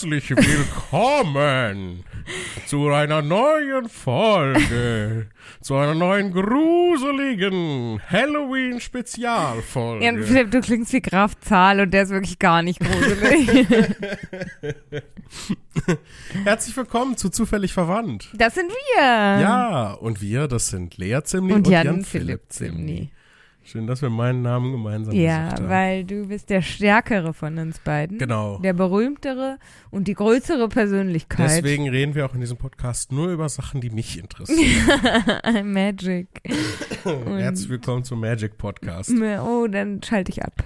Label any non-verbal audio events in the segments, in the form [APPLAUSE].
Herzlich willkommen zu einer neuen Folge, zu einer neuen gruseligen Halloween-Spezialfolge. Ja, Philipp, du klingst wie Graf Zahl und der ist wirklich gar nicht gruselig. [LAUGHS] Herzlich willkommen zu Zufällig Verwandt. das sind wir. Ja, und wir, das sind Lea Zimni Und und, Jan, Jan Philipp Zimni. Zimni. Schön, dass wir meinen Namen gemeinsam Ja, haben. weil du bist der Stärkere von uns beiden. Genau. Der berühmtere und die größere Persönlichkeit. Deswegen reden wir auch in diesem Podcast nur über Sachen, die mich interessieren. [LAUGHS] Magic. [COUGHS] Und- Herzlich willkommen zum Magic Podcast. Oh, dann schalte ich ab.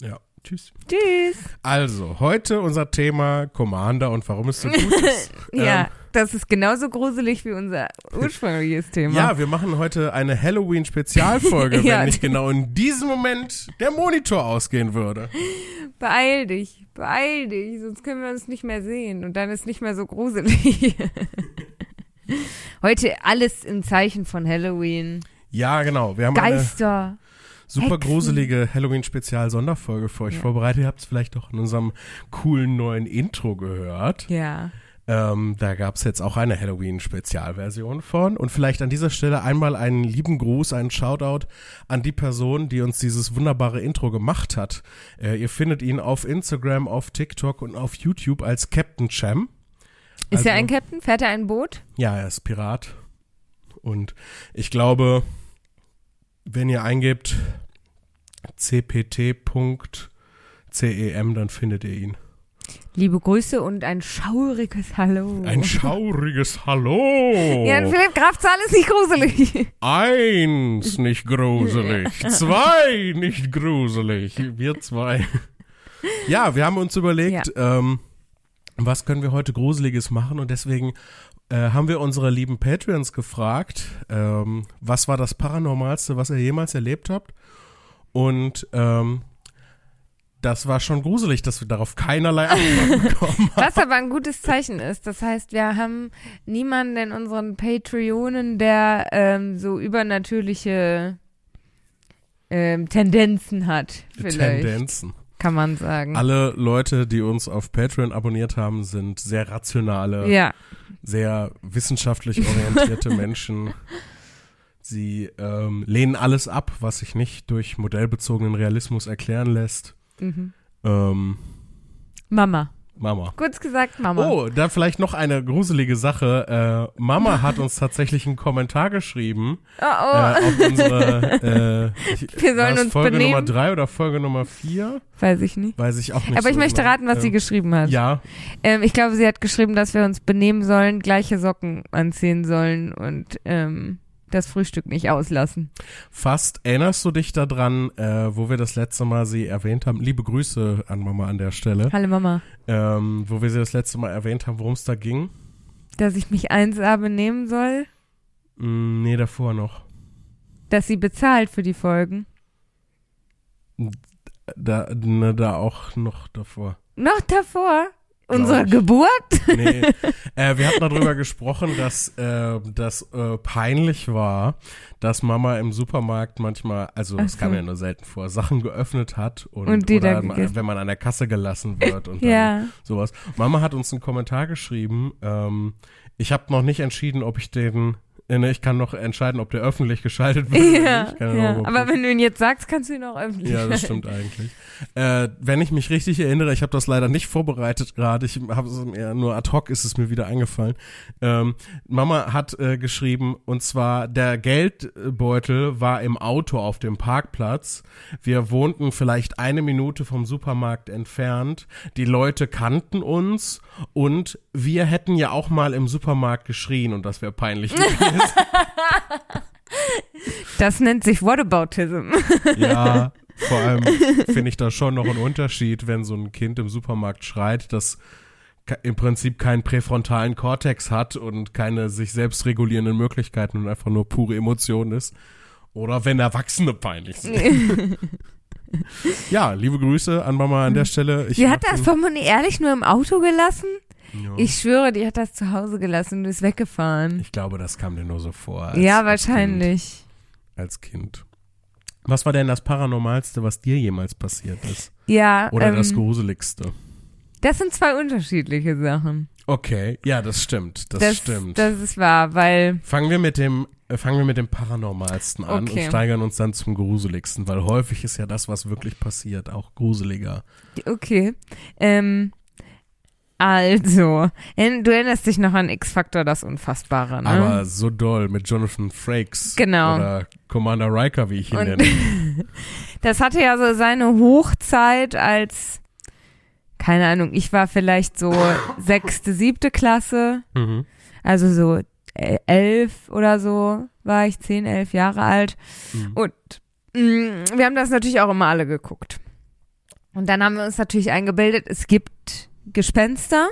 Ja, tschüss. Tschüss. Also, heute unser Thema Commander und warum es so gut [LAUGHS] ist. Ja, Ähm, das ist genauso gruselig wie unser ursprüngliches [LAUGHS] Thema. ja, wir machen heute eine Halloween-Spezialfolge, [LAUGHS] Ja. wenn nicht genau in diesem Moment der Monitor ausgehen würde. Beeil dich, beeil dich, sonst können wir uns nicht mehr sehen und dann ist nicht mehr so gruselig. [LAUGHS] Heute alles im Zeichen von Halloween. Ja, genau. Wir haben eine Geister. super Hexen. gruselige Halloween-Spezial-Sonderfolge für euch Ja. vorbereitet. Ihr habt es vielleicht auch in unserem coolen neuen Intro gehört. Ja. Ähm, da gab es jetzt auch eine Halloween-Spezialversion von. Und vielleicht an dieser Stelle einmal einen lieben Gruß, einen Shoutout an die Person, die uns dieses wunderbare Intro gemacht hat. Äh, ihr findet ihn auf Instagram, auf TikTok und auf YouTube als Captain Cham. Ist er Also- ein Captain? Fährt er ein Boot? Ja, er ist Pirat. Und ich glaube, wenn ihr eingebt cpt.cem, dann findet ihr ihn. Liebe Grüße und ein schauriges Hallo. Ein schauriges Hallo. [LAUGHS] Ja, Philipp Grafzahl ist nicht gruselig. Eins nicht gruselig, zwei nicht gruselig, wir zwei. Ja, wir haben uns überlegt, ähm, was können wir heute Gruseliges machen und deswegen äh, haben wir unsere lieben Patreons gefragt, ähm, was war das Paranormalste, was ihr jemals erlebt habt und ähm, das war schon gruselig, dass wir darauf keinerlei Antwort [LAUGHS] bekommen haben. Was aber ein gutes Zeichen ist. Das heißt, wir haben niemanden in unseren Patreonen, der ähm, so übernatürliche ähm, Tendenzen hat. Vielleicht, Tendenzen. kann man sagen. Alle Leute, die uns auf Patreon abonniert haben, sind sehr rationale, ja, sehr wissenschaftlich orientierte [LAUGHS] Menschen. Sie ähm, lehnen alles ab, was sich nicht durch modellbezogenen Realismus erklären lässt. Mhm. Ähm, Mama. Mama. Kurz gesagt, Mama. Oh, da vielleicht noch eine gruselige Sache. Äh, Mama hat uns tatsächlich einen Kommentar geschrieben Oh, oh. äh, auf unsere äh, ich, Wir sollen uns Folge benehmen? Nummer drei oder Folge Nummer vier? Weiß ich nicht. Weiß ich auch nicht. Aber ich so möchte genau. raten, was sie Ähm, geschrieben hat. Ja, Ähm, ich glaube, sie hat geschrieben, dass wir uns benehmen sollen, gleiche Socken anziehen sollen und ähm, das Frühstück nicht auslassen. Fast erinnerst du dich daran, äh, wo wir das letzte Mal sie erwähnt haben? Liebe Grüße an Mama an der Stelle. Hallo Mama. Ähm, wo wir sie das letzte Mal erwähnt haben, worum es da ging? Dass ich mich 1A benehmen soll, Mm, nee, davor noch. dass sie bezahlt für die Folgen. Da, ne, da auch noch davor. Noch davor? Unsere ich. Geburt? Nee. [LAUGHS] äh, wir hatten darüber gesprochen, dass äh, das äh, peinlich war, dass Mama im Supermarkt manchmal, also es kam so. ja nur selten vor, Sachen geöffnet hat und, Und die oder wenn man an der Kasse gelassen [LAUGHS] wird und dann Ja. sowas. Mama hat uns einen Kommentar geschrieben. Ähm, ich habe noch nicht entschieden, ob ich den. Äh, ne, Ich kann noch entscheiden, ob der öffentlich geschaltet [LAUGHS] wird. oder Ja, nicht. Kann ja. aber wenn du ihn jetzt sagst, kannst du ihn auch öffentlich ja, das stimmt eigentlich. Äh, wenn ich mich richtig erinnere, ich habe das leider nicht vorbereitet gerade. Ich habe es mir nur ad hoc ist es mir wieder eingefallen. Ähm, Mama hat äh, geschrieben und zwar der Geldbeutel war im Auto auf dem Parkplatz. Wir wohnten vielleicht eine Minute vom Supermarkt entfernt. Die Leute kannten uns und wir hätten ja auch mal im Supermarkt geschrien und das wäre peinlich [LAUGHS] gewesen. [LAUGHS] Das nennt sich Whataboutism. Ja, [LAUGHS] vor allem finde ich da schon noch einen Unterschied, wenn so ein Kind im Supermarkt schreit, das im Prinzip keinen präfrontalen Kortex hat und keine sich selbst regulierenden Möglichkeiten und einfach nur pure Emotion ist. Oder wenn Erwachsene peinlich sind. [LAUGHS] Ja, liebe Grüße an Mama an der Stelle. Ich Die hat das Portemonnaie ehrlich nur im Auto gelassen? Ja. Ich schwöre, die hat das zu Hause gelassen und ist weggefahren. ich glaube, das kam dir nur so vor. als- ja, als wahrscheinlich. Kind, als Kind. Was war denn das Paranormalste, was dir jemals passiert ist? Ja, Oder ähm, das Gruseligste? Das sind zwei unterschiedliche Sachen. Okay, ja, das stimmt. Das, Das, stimmt. das ist wahr, weil, fangen wir mit dem äh, fangen wir mit dem paranormalsten an Okay. und steigern uns dann zum gruseligsten, weil häufig ist ja das, was wirklich passiert, auch gruseliger. okay. Ähm, also, du erinnerst dich noch an X-Factor, das Unfassbare, ne? Aber so doll mit Jonathan Frakes Genau. oder Commander Riker, wie ich ihn Und- nenne. [LAUGHS] Das hatte ja so seine Hochzeit als, keine Ahnung, ich war vielleicht so [LAUGHS] sechste, siebte Klasse, Mhm. also so äh, elf oder so war ich, zehn, elf Jahre alt. Mhm. Und mh, wir haben das natürlich auch immer alle geguckt. Und dann haben wir uns natürlich eingebildet, es gibt Gespenster.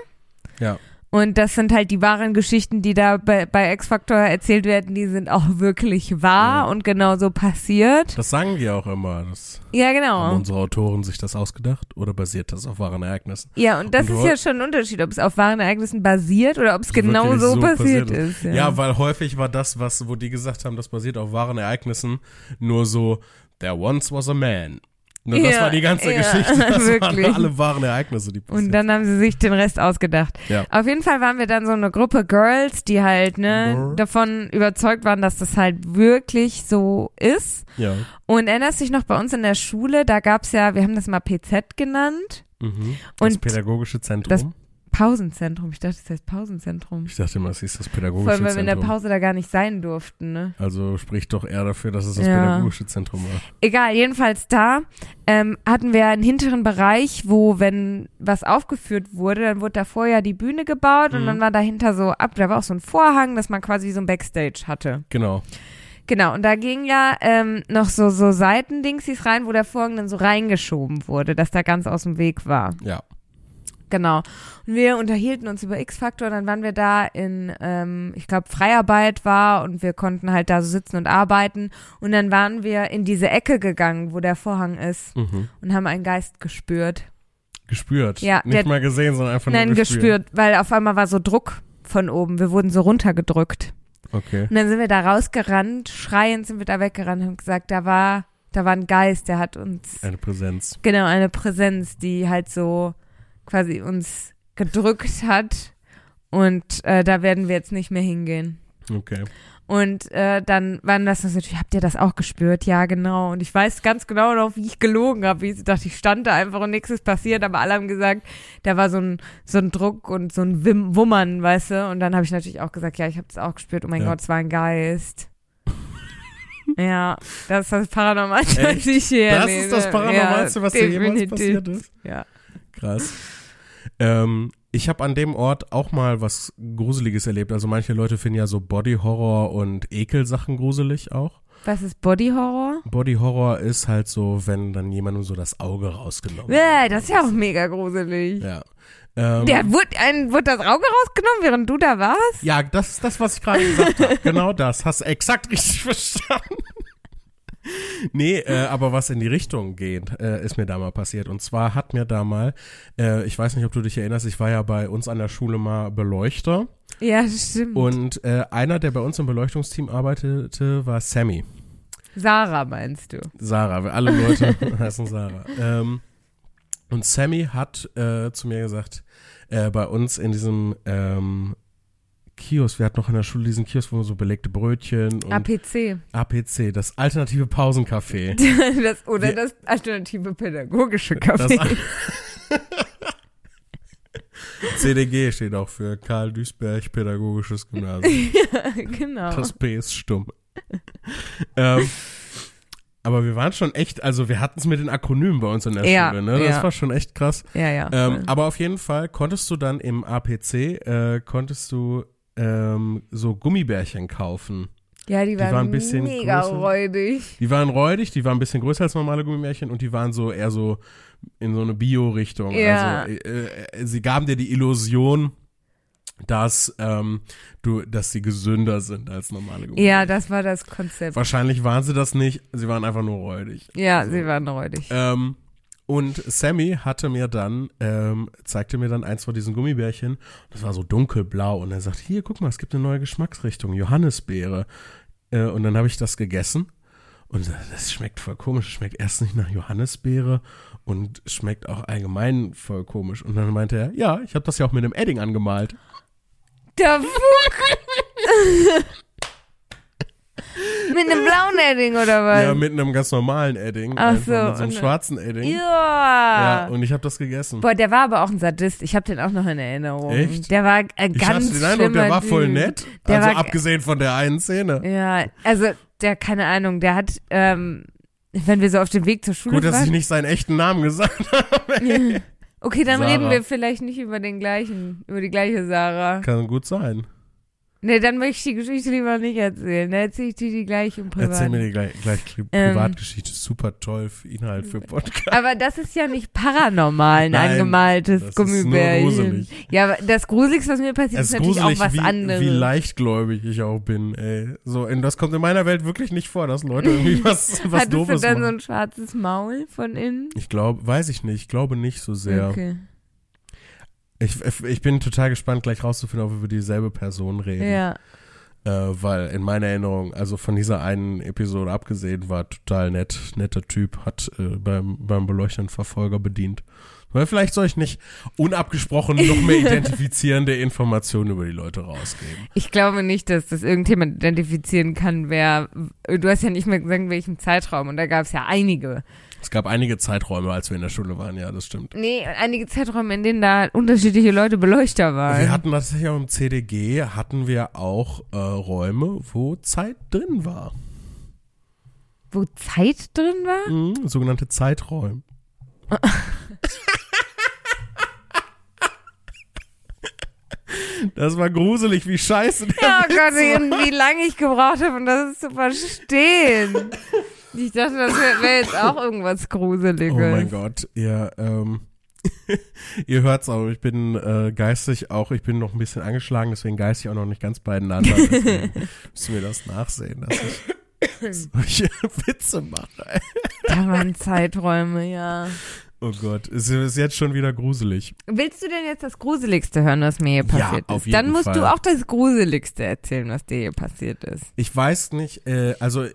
Ja. Und das sind halt die wahren Geschichten, die da bei, bei X-Factor erzählt werden, die sind auch wirklich wahr Ja. und genau so passiert. Das sagen die auch immer. Das Ja, Haben genau. unsere Autoren sich das ausgedacht oder basiert das auf wahren Ereignissen? Ja, und das Und ist ja schon ein Unterschied, ob es auf wahren Ereignissen basiert oder ob es genau so, so passiert, passiert ist. Ja. weil häufig war das, was, wo die gesagt haben, das basiert auf wahren Ereignissen, nur so, there once was a man. Ne, das Ja, war die ganze ja, Geschichte. [LAUGHS] Das wirklich. waren alle wahren Ereignisse, die passiert Und dann haben sie sich den Rest ausgedacht. Ja. Auf jeden Fall waren wir dann so eine Gruppe Girls, die halt ne, Girl. davon überzeugt waren, dass das halt wirklich so ist. Ja. Und erinnerst dich noch bei uns in der Schule, da gab's ja, wir haben das mal PZ genannt, Mhm. Das Und pädagogische Zentrum. das Pausenzentrum. Ich dachte, das heißt Pausenzentrum. ich dachte immer, es hieß das Vor pädagogische allem, weil wir in der Zentrum. Pause da gar nicht sein durften, ne? Also spricht doch eher dafür, dass es das Ja. pädagogische Zentrum war. Egal, jedenfalls da ähm, hatten wir einen hinteren Bereich, wo, wenn was aufgeführt wurde, dann wurde da vorher die Bühne gebaut und Mhm. dann war dahinter so ab, da war auch so ein Vorhang, dass man quasi so ein Backstage hatte. Genau. Genau, und da ging ja ähm, noch so, so Seitendingsies rein, wo der Vorhang dann so reingeschoben wurde, dass da ganz aus dem Weg war. Ja. Genau. Und wir unterhielten uns über X-Factor, dann waren wir da in, ähm, ich glaube, Freiarbeit war und wir konnten halt da so sitzen und arbeiten. Und dann waren wir in diese Ecke gegangen, wo der Vorhang ist Mhm. und haben einen Geist gespürt. Gespürt. Ja, Nicht der- mal gesehen, sondern einfach Nein, nur gespürt. gespürt, weil auf einmal war so Druck von oben. Wir wurden so runtergedrückt. Okay. Und dann sind wir da rausgerannt, schreiend sind wir da weggerannt und haben gesagt, da war, da war ein Geist, der hat uns Eine Präsenz. Genau, eine Präsenz, die halt so quasi uns gedrückt hat. Und äh, da werden wir jetzt nicht mehr hingehen. Okay. Und äh, dann waren das natürlich, habt ihr das auch gespürt? Ja, genau. Und ich weiß ganz genau noch, wie ich gelogen habe. Wie ich dachte, ich stand da einfach und nichts ist passiert, aber alle haben gesagt, da war so ein, so ein Druck und so ein Wim Wummern, weißt du? Und dann habe ich natürlich auch gesagt, ja, ich habe das auch gespürt. Oh mein Ja. Gott, es war ein Geist. [LAUGHS] ja, das ist das Paranormalste, was ich je Das erlebe. ist das Paranormalste, ja, was dir jemals passiert ist. Ja. Krass. Ähm, ich habe an dem Ort auch mal was Gruseliges erlebt. Also manche Leute finden ja so Body-Horror und Ekelsachen gruselig auch. Was ist Body Horror? Body-Horror ist halt so, wenn dann jemandem so das Auge rausgenommen Äh, das ist ja auch mega gruselig. Ja. Ähm, Der wurde, ein, wurde das Auge rausgenommen, während du da warst? ja, das ist das, was ich gerade gesagt habe. [LAUGHS] Genau das. Hast du exakt richtig [LAUGHS] verstanden. Nee, äh, aber was in die Richtung geht, äh, ist mir da mal passiert. Und zwar hat mir da mal, äh, ich weiß nicht, ob du dich erinnerst, ich war ja bei uns an der Schule mal Beleuchter. Ja, stimmt. Und äh, einer, der bei uns im Beleuchtungsteam arbeitete, war Sammy. Sarah meinst du? Sarah, weil alle Leute [LAUGHS] heißen Sarah. Ähm, und Sammy hat äh, zu mir gesagt, äh, bei uns in diesem ähm, Kiosk, wir hatten noch in der Schule diesen Kiosk, wo so belegte Brötchen und APC. APC, das alternative Pausencafé. [LAUGHS] das, oder Wir- das alternative pädagogische Café. [LAUGHS] CDG steht auch für Karl Duisberg Pädagogisches Gymnasium. [LAUGHS] genau. Das P ist stumm. ähm, aber wir waren schon echt, also wir hatten es mit den Akronymen bei uns in der Ja, Schule, ne? Das ja. war schon echt krass. ja, ja. Ähm, aber auf jeden Fall konntest du dann im APC, äh, konntest du ähm, so Gummibärchen kaufen. ja, die waren, waren ein bisschen mega größer. räudig. Die waren räudig, die waren ein bisschen größer als normale Gummibärchen und die waren so eher so in so eine Bio-Richtung. Ja. Also äh, äh, sie gaben dir die Illusion, dass ähm, du, dass sie gesünder sind als normale Gummibärchen. Ja, das war das Konzept. Wahrscheinlich waren sie das nicht, sie waren einfach nur räudig. Ja, Also, sie waren räudig. Ähm, und Sammy hatte mir dann, ähm, zeigte mir dann eins von diesen Gummibärchen. Das war so dunkelblau. Und er sagt, hier, guck mal, es gibt eine neue Geschmacksrichtung, Johannisbeere. Äh, und dann habe ich das gegessen. Und das schmeckt voll komisch. Es schmeckt erst nicht nach Johannisbeere und schmeckt auch allgemein voll komisch. Und dann meinte er, ja, ich habe das ja auch mit einem Edding angemalt. Der Fuck. [LAUGHS] [LAUGHS] mit einem blauen Edding oder was? Ja, mit einem ganz normalen Edding. Ach so, Mit so einem schwarzen Edding. ja. Ja, und ich habe das gegessen. Boah, der war aber auch ein Sadist. Ich habe den auch noch in Erinnerung. Echt? Der war Ich ganz hatte den Eindruck, der war voll nett. Der also war- abgesehen von der einen Szene. Ja, also der, keine Ahnung, der hat, ähm, wenn wir so auf dem Weg zur Schule Gut, dass ich waren. nicht seinen echten Namen gesagt [LAUGHS] habe. Okay, dann Sarah. reden wir vielleicht nicht über den gleichen, über die gleiche Sarah. Kann gut sein. Nee, dann möchte ich die Geschichte lieber nicht erzählen. Dann erzähle ich dir die gleich im Privat. Erzähl mir die gleich, gleich Ähm. Privatgeschichte. Super toll für Inhalt für Podcast. Aber das ist ja nicht paranormal, ein Nein, angemaltes das ist nur Gummibärchen. gruselig. Ja, das Gruseligste, was mir passiert, Es ist natürlich auch was wie, anderes. wie leichtgläubig ich auch bin, ey. So, und das kommt in meiner Welt wirklich nicht vor, dass Leute irgendwie [LAUGHS] was, was Hattest du Doofes dann so machen. ein schwarzes Maul von innen? Ich glaube, weiß ich nicht, ich glaube nicht so sehr. Okay. Ich, ich bin total gespannt, gleich rauszufinden, ob wir über dieselbe Person reden. Ja. Äh, weil in meiner Erinnerung, also von dieser einen Episode abgesehen, war total nett, netter Typ, hat äh, beim, beim Beleuchten Verfolger bedient. Weil vielleicht soll ich nicht unabgesprochen noch mehr [LAUGHS] identifizierende Informationen über die Leute rausgeben. Ich glaube nicht, dass das irgendjemand identifizieren kann, wer. Du hast ja nicht mehr gesagt, in welchem Zeitraum. Und da gab es ja einige. Es gab einige Zeiträume, als wir in der Schule waren, ja, das stimmt. Nee, einige Zeiträume, in denen da unterschiedliche Leute Beleuchter waren. Wir hatten tatsächlich auch im CDG, hatten wir auch äh, Räume, wo Zeit drin war. Wo Zeit drin war? Mhm, sogenannte Zeiträume. Das war gruselig, wie scheiße der Ja Witz Gott, war. wie lange ich gebraucht habe, um das zu verstehen. Ich dachte, das wäre wär jetzt auch irgendwas Gruseliges. Oh mein Gott, ihr, ähm, [LAUGHS] ihr hört's auch, ich bin äh, geistig auch, ich bin noch ein bisschen angeschlagen, deswegen geistig auch noch nicht ganz beieinander. [LAUGHS] Deswegen müssen wir das nachsehen, dass ich solche [LAUGHS] Witze mache. Da waren Zeiträume, ja. Oh Gott, es ist jetzt schon wieder gruselig. Willst du denn jetzt das Gruseligste hören, was mir hier Ja, passiert auf ist? jeden Dann musst Fall. du auch das Gruseligste erzählen, was dir hier passiert ist. Ich weiß nicht, äh, also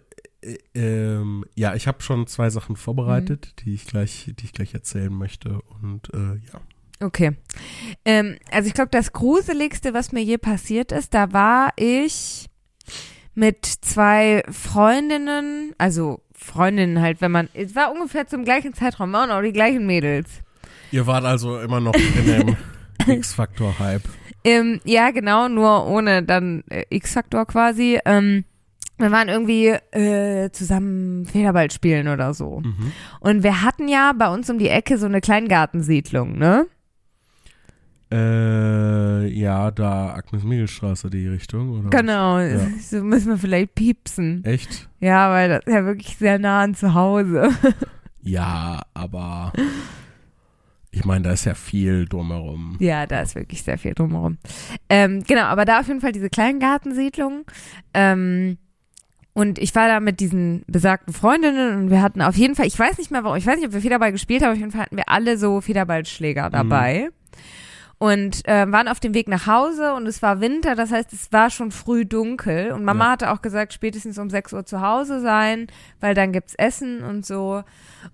ähm, ja, ich habe schon zwei Sachen vorbereitet, die ich gleich, die ich gleich erzählen möchte und äh, ja. Okay. Ähm, also ich glaube, das Gruseligste, was mir je passiert ist, da war ich mit zwei Freundinnen, also Freundinnen halt, wenn man, es war ungefähr zum gleichen Zeitraum, waren auch die gleichen Mädels. Ihr wart also immer noch in dem [LAUGHS] X-Factor-Hype. Ähm, ja, genau, nur ohne dann äh, X-Faktor quasi. Ähm, wir waren irgendwie äh, zusammen Federball spielen oder so. Mhm. Und wir hatten ja bei uns um die Ecke so eine Kleingartensiedlung, ne? Äh, ja, da Agnes-Miegel-Straße, die Richtung, oder? Genau, Ja. [LAUGHS] so müssen wir vielleicht piepsen. Echt? Ja, weil das ist ja wirklich sehr nah an zu Hause. [LAUGHS] Ja, aber ich meine, da ist ja viel drumherum. Ja, da ist wirklich sehr viel drumherum. Ähm, genau, aber da auf jeden Fall diese Kleingartensiedlung. Ähm, und ich war da mit diesen besagten Freundinnen und wir hatten auf jeden Fall, ich weiß nicht mehr warum, ich weiß nicht, ob wir Federball gespielt haben, aber auf jeden Fall hatten wir alle so Federballschläger dabei. Und ähm, waren auf dem Weg nach Hause und es war Winter, das heißt, es war schon früh dunkel. Und Mama Ja. hatte auch gesagt, spätestens um 6 Uhr zu Hause sein, weil dann gibt's Essen und so.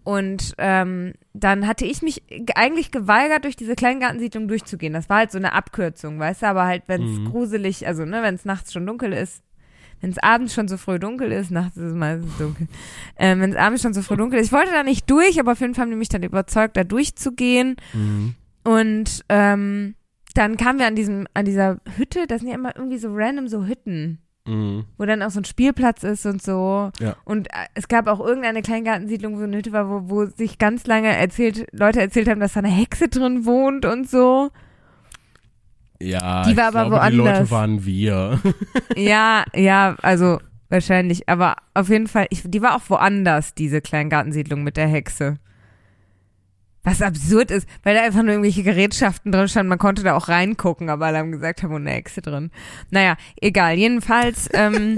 Und ähm, dann hatte ich mich ge- eigentlich geweigert, durch diese Kleingartensiedlung durchzugehen. Das war halt so eine Abkürzung, weißt du, aber halt, wenn es Mhm. gruselig, also ne, wenn es nachts schon dunkel ist, wenn es abends schon so früh dunkel ist, nachts ist es meistens dunkel, ähm, wenn es abends schon so früh dunkel ist. Ich wollte da nicht durch, aber auf jeden Fall haben die mich dann überzeugt, da durchzugehen. Mhm. Und ähm, dann kamen wir an diesem, an dieser Hütte, das sind ja immer irgendwie so random so Hütten, Mhm. wo dann auch so ein Spielplatz ist und so. Ja. Und äh, es gab auch irgendeine Kleingartensiedlung, wo eine Hütte war, wo, wo sich ganz lange erzählt, Leute erzählt haben, dass da eine Hexe drin wohnt und so. Ja, Die war aber glaube, die Leute woanders. waren wir. [LAUGHS] ja, ja, also wahrscheinlich, aber auf jeden Fall, ich, die war auch woanders, diese Kleingartensiedlung mit der Hexe. Was absurd ist, weil da einfach nur irgendwelche Gerätschaften drin standen. Man konnte da auch reingucken, aber alle haben gesagt, da wohnt eine Hexe drin. Naja, egal. Jedenfalls, [LAUGHS] ähm,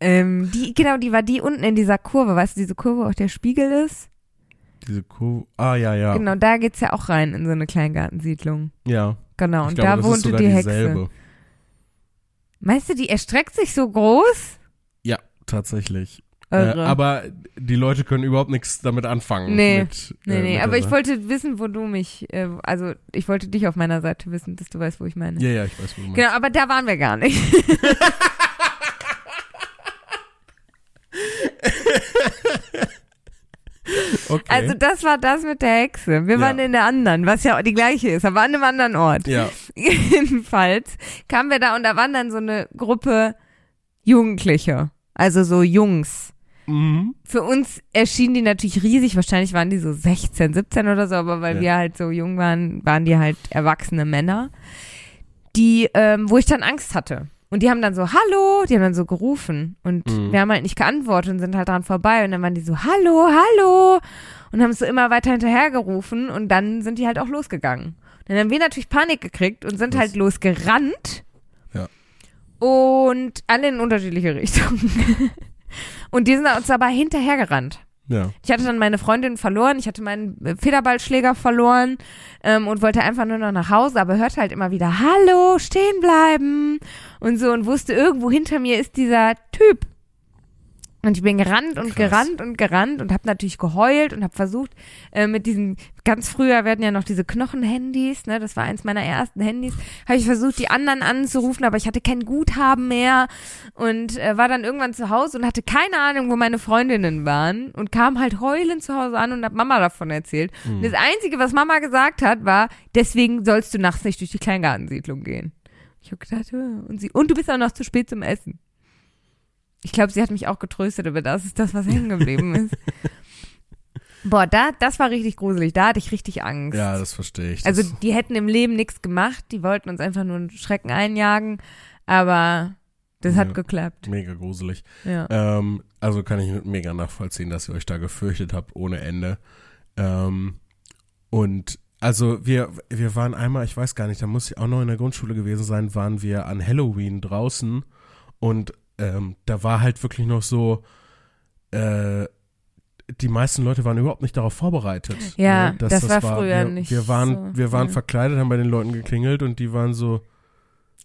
ähm, die, genau, die war die unten in dieser Kurve. Weißt du, diese Kurve, wo auch der Spiegel ist? Diese Kuh. Ah, ja, ja. Genau, da geht's ja auch rein in so eine Kleingartensiedlung. Ja. Genau, und glaube, da wohnte die Hexe. dieselbe. Meinst du, die erstreckt sich so groß? tatsächlich. Äh, aber die Leute können überhaupt nichts damit anfangen. Nee. mit, nee, äh, nee, aber ich wollte wissen, wo du mich, äh, also ich wollte dich auf meiner Seite wissen, dass du weißt, wo ich meine. Ja, ja, ich weiß, wo du meinst. Genau, aber da waren wir gar nicht. [LAUGHS] [LAUGHS] Okay. Also das war das mit der Hexe. Wir Ja. waren in der anderen, was ja auch die gleiche ist, aber an einem anderen Ort. ja. [LAUGHS] Jedenfalls kamen wir da und da waren dann so eine Gruppe Jugendliche, also so Jungs. Mhm. Für uns erschienen die natürlich riesig, wahrscheinlich waren die so 16, 17 oder so, aber weil Ja. wir halt so jung waren, waren die halt erwachsene Männer, die, ähm, wo ich dann Angst hatte. Und die haben dann so, hallo, die haben dann so gerufen. Und Mhm. wir haben halt nicht geantwortet und sind halt dran vorbei. Und dann waren die so, hallo, hallo. Und haben es so immer weiter hinterher gerufen und dann sind die halt auch losgegangen. Dann haben wir natürlich Panik gekriegt und sind Das- halt losgerannt. Ja. Und alle in unterschiedliche Richtungen. [LAUGHS] und die sind uns aber hinterhergerannt. Ja. Ich hatte dann meine Freundin verloren, ich hatte meinen äh, Federballschläger verloren ähm, und wollte einfach nur noch nach Hause, aber hörte halt immer wieder Hallo, stehen bleiben und so und wusste, irgendwo hinter mir ist dieser Typ. Und ich bin gerannt und Krass. gerannt und gerannt und habe natürlich geheult und habe versucht, äh, mit diesen, ganz früher werden ja noch diese Knochenhandys, ne, das war eins meiner ersten Handys, habe ich versucht, die anderen anzurufen, aber ich hatte kein Guthaben mehr und äh, war dann irgendwann zu Hause und hatte keine Ahnung, wo meine Freundinnen waren und kam halt heulend zu Hause an und hab Mama davon erzählt. Und das Einzige, was Mama gesagt hat, war, deswegen sollst du nachts nicht durch die Kleingartensiedlung gehen. Ich habe gedacht, äh, und sie, und du bist auch noch zu spät zum Essen. Ich glaube, sie hat mich auch getröstet, aber das ist das, was hängen geblieben ist. [LAUGHS] Boah, da, das war richtig gruselig. Da hatte ich richtig Angst. Ja, das verstehe ich. also die hätten im Leben nichts gemacht, die wollten uns einfach nur einen Schrecken einjagen, aber das hat Ja. geklappt. mega gruselig. Ja. Ähm, also kann ich mega nachvollziehen, dass ihr euch da gefürchtet habt ohne Ende. Ähm, und also wir, wir waren einmal, ich weiß gar nicht, da muss ich auch noch in der Grundschule gewesen sein, waren wir an Halloween draußen und ähm, da war halt wirklich noch so, äh, die meisten Leute waren überhaupt nicht darauf vorbereitet. Ja, ne, dass das war früher wir, nicht Wir waren, so, wir waren ja. verkleidet, haben bei den Leuten geklingelt und die waren so,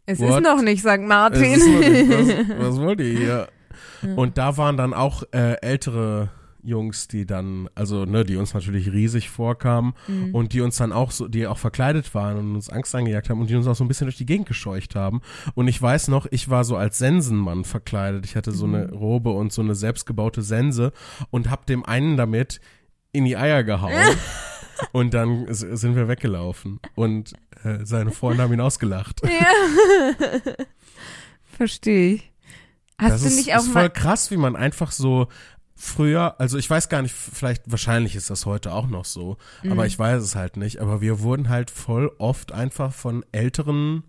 Es What? ist noch nicht St. Martin. nicht, was, was wollt ihr hier? [LAUGHS] Ja. Und da waren dann auch äh, ältere Jungs, die dann, also ne, die uns natürlich riesig vorkamen Mhm. und die uns dann auch so, die auch verkleidet waren und uns Angst eingejagt haben und die uns auch so ein bisschen durch die Gegend gescheucht haben. Und ich weiß noch, ich war so als Sensenmann verkleidet. Ich hatte so eine Mhm. Robe und so eine selbstgebaute Sense und hab dem einen damit in die Eier gehauen. [LAUGHS] und dann sind wir weggelaufen und äh, seine Freunde haben ihn ausgelacht. ja. [LAUGHS] Verstehe ich. Hast das du ist, nicht auch ist voll krass, wie man einfach so früher, also ich weiß gar nicht, vielleicht, wahrscheinlich ist das heute auch noch so, Mhm. aber ich weiß es halt nicht. Aber wir wurden halt voll oft einfach von älteren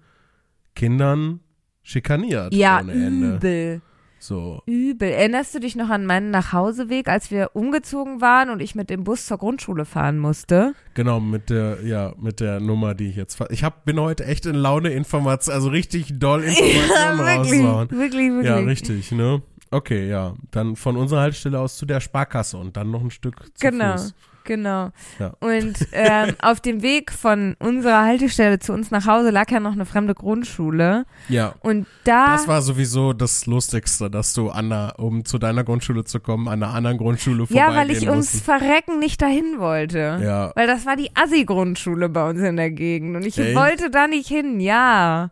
Kindern schikaniert Ja, ohne Ende. übel. So. Übel. Erinnerst du dich noch an meinen Nachhauseweg, als wir umgezogen waren und ich mit dem Bus zur Grundschule fahren musste? Genau, mit der, ja, mit der Nummer, die ich jetzt Ich hab, bin heute echt in Laune, Information, also richtig doll [LAUGHS] Informationen rauszuhauen. wirklich, wirklich. Ja, richtig, ne? Okay, ja. Dann von unserer Haltestelle aus zu der Sparkasse und dann noch ein Stück zu Genau. Fuß. Genau. Ja. Und ähm, [LAUGHS] auf dem Weg von unserer Haltestelle zu uns nach Hause lag ja noch eine fremde Grundschule. Ja. Und da. Das war sowieso das Lustigste, dass du an der, um zu deiner Grundschule zu kommen, an einer anderen Grundschule vorbeigehen ja, weil ich ums musstest. Verrecken nicht dahin wollte. Ja. Weil das war die Assi-Grundschule bei uns in der Gegend. Und ich Echt? wollte da nicht hin, ja.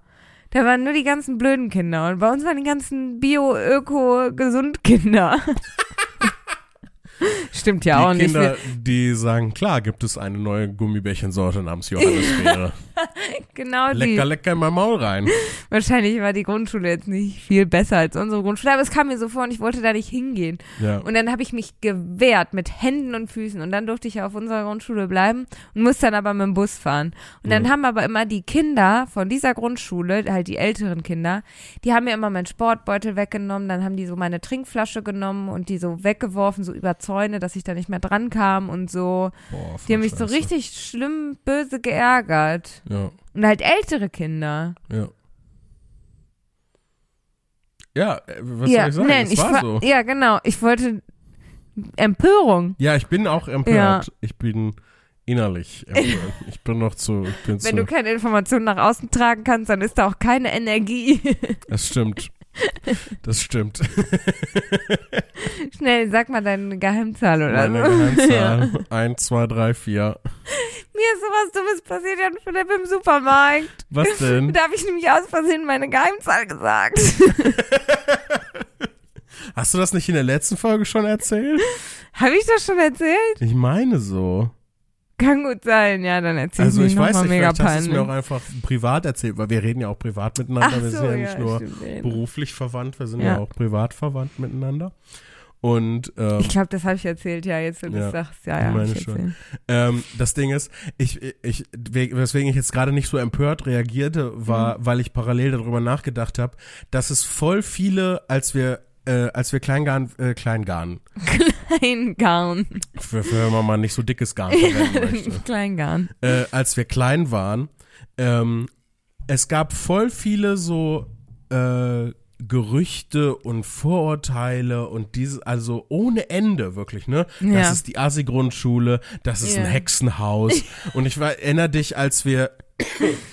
Da waren nur die ganzen blöden Kinder. Und bei uns waren die ganzen Bio-Öko-Gesund-Kinder. [LAUGHS] Stimmt ja auch die nicht. Kinder, die sagen, klar, gibt es eine neue Gummibärchensorte namens Johannisbeere. [LAUGHS] [LAUGHS] genau die. lecker, lecker in mein Maul rein. Wahrscheinlich war die Grundschule jetzt nicht viel besser als unsere Grundschule, aber es kam mir so vor und ich wollte da nicht hingehen. Ja. Und dann habe ich mich gewehrt mit Händen und Füßen und dann durfte ich ja auf unserer Grundschule bleiben und musste dann aber mit dem Bus fahren. Und dann haben aber immer die Kinder von dieser Grundschule, halt die älteren Kinder, die haben mir immer meinen Sportbeutel weggenommen, dann haben die so meine Trinkflasche genommen und die so weggeworfen, so über Zäune, dass ich da nicht mehr dran kam und so. Boah, Die haben mich so Scheiße. richtig schlimm böse geärgert. Ja, Und halt ältere Kinder. ja. Ja, äh, was ja, soll ich sagen? nein, es ich war so. ja, genau. Ich wollte Empörung. Ja, ich bin auch empört. Ja. Ich bin innerlich empört. ich bin noch zu, bin Wenn zu, du keine Informationen nach außen tragen kannst, dann ist da auch keine Energie. das stimmt. [LAUGHS] Das stimmt. Schnell, sag mal deine Geheimzahl oder Meine so. Geheimzahl. [LAUGHS] Eins, zwei, drei, vier. Mir ist sowas Dummes passiert, Jan Philipp, im Supermarkt. Was denn? Da habe ich nämlich aus Versehen meine Geheimzahl gesagt. [LAUGHS] Hast du das nicht in der letzten Folge schon erzählt? habe ich das schon erzählt? Ich meine so. Kann gut sein, ja, dann erzähl Also ich ich mir weiß nicht, mal mega vielleicht hast du es peinlich. mir auch einfach privat erzählt, weil wir reden ja auch privat miteinander. Ach wir so, sind ja ja, nicht nur stimmt, beruflich verwandt, wir sind ja. Ja. auch privat verwandt miteinander. Und ähm, Ich glaube, das habe ich erzählt, ja, jetzt, wo du Ja, das sagst. Ja, ja, ich meine ich schon. ähm, das Ding ist, ich, ich, weswegen ich jetzt gerade nicht so empört reagierte, war, Mhm. weil ich parallel darüber nachgedacht habe, dass es voll viele, als wir äh, als wir Kleingarn, äh, Kleingarn, [LAUGHS] Kleingarn. für, für wenn man mal nicht so dickes Garn verwenden [LAUGHS] möchte. Kleingarn. äh, als wir klein waren, ähm, es gab voll viele so äh, Gerüchte und Vorurteile und diese, also ohne Ende wirklich, ne? Das Ja. ist die Asi-Grundschule, das ist Ja. ein Hexenhaus. [LAUGHS] und ich war, erinnere dich, als wir,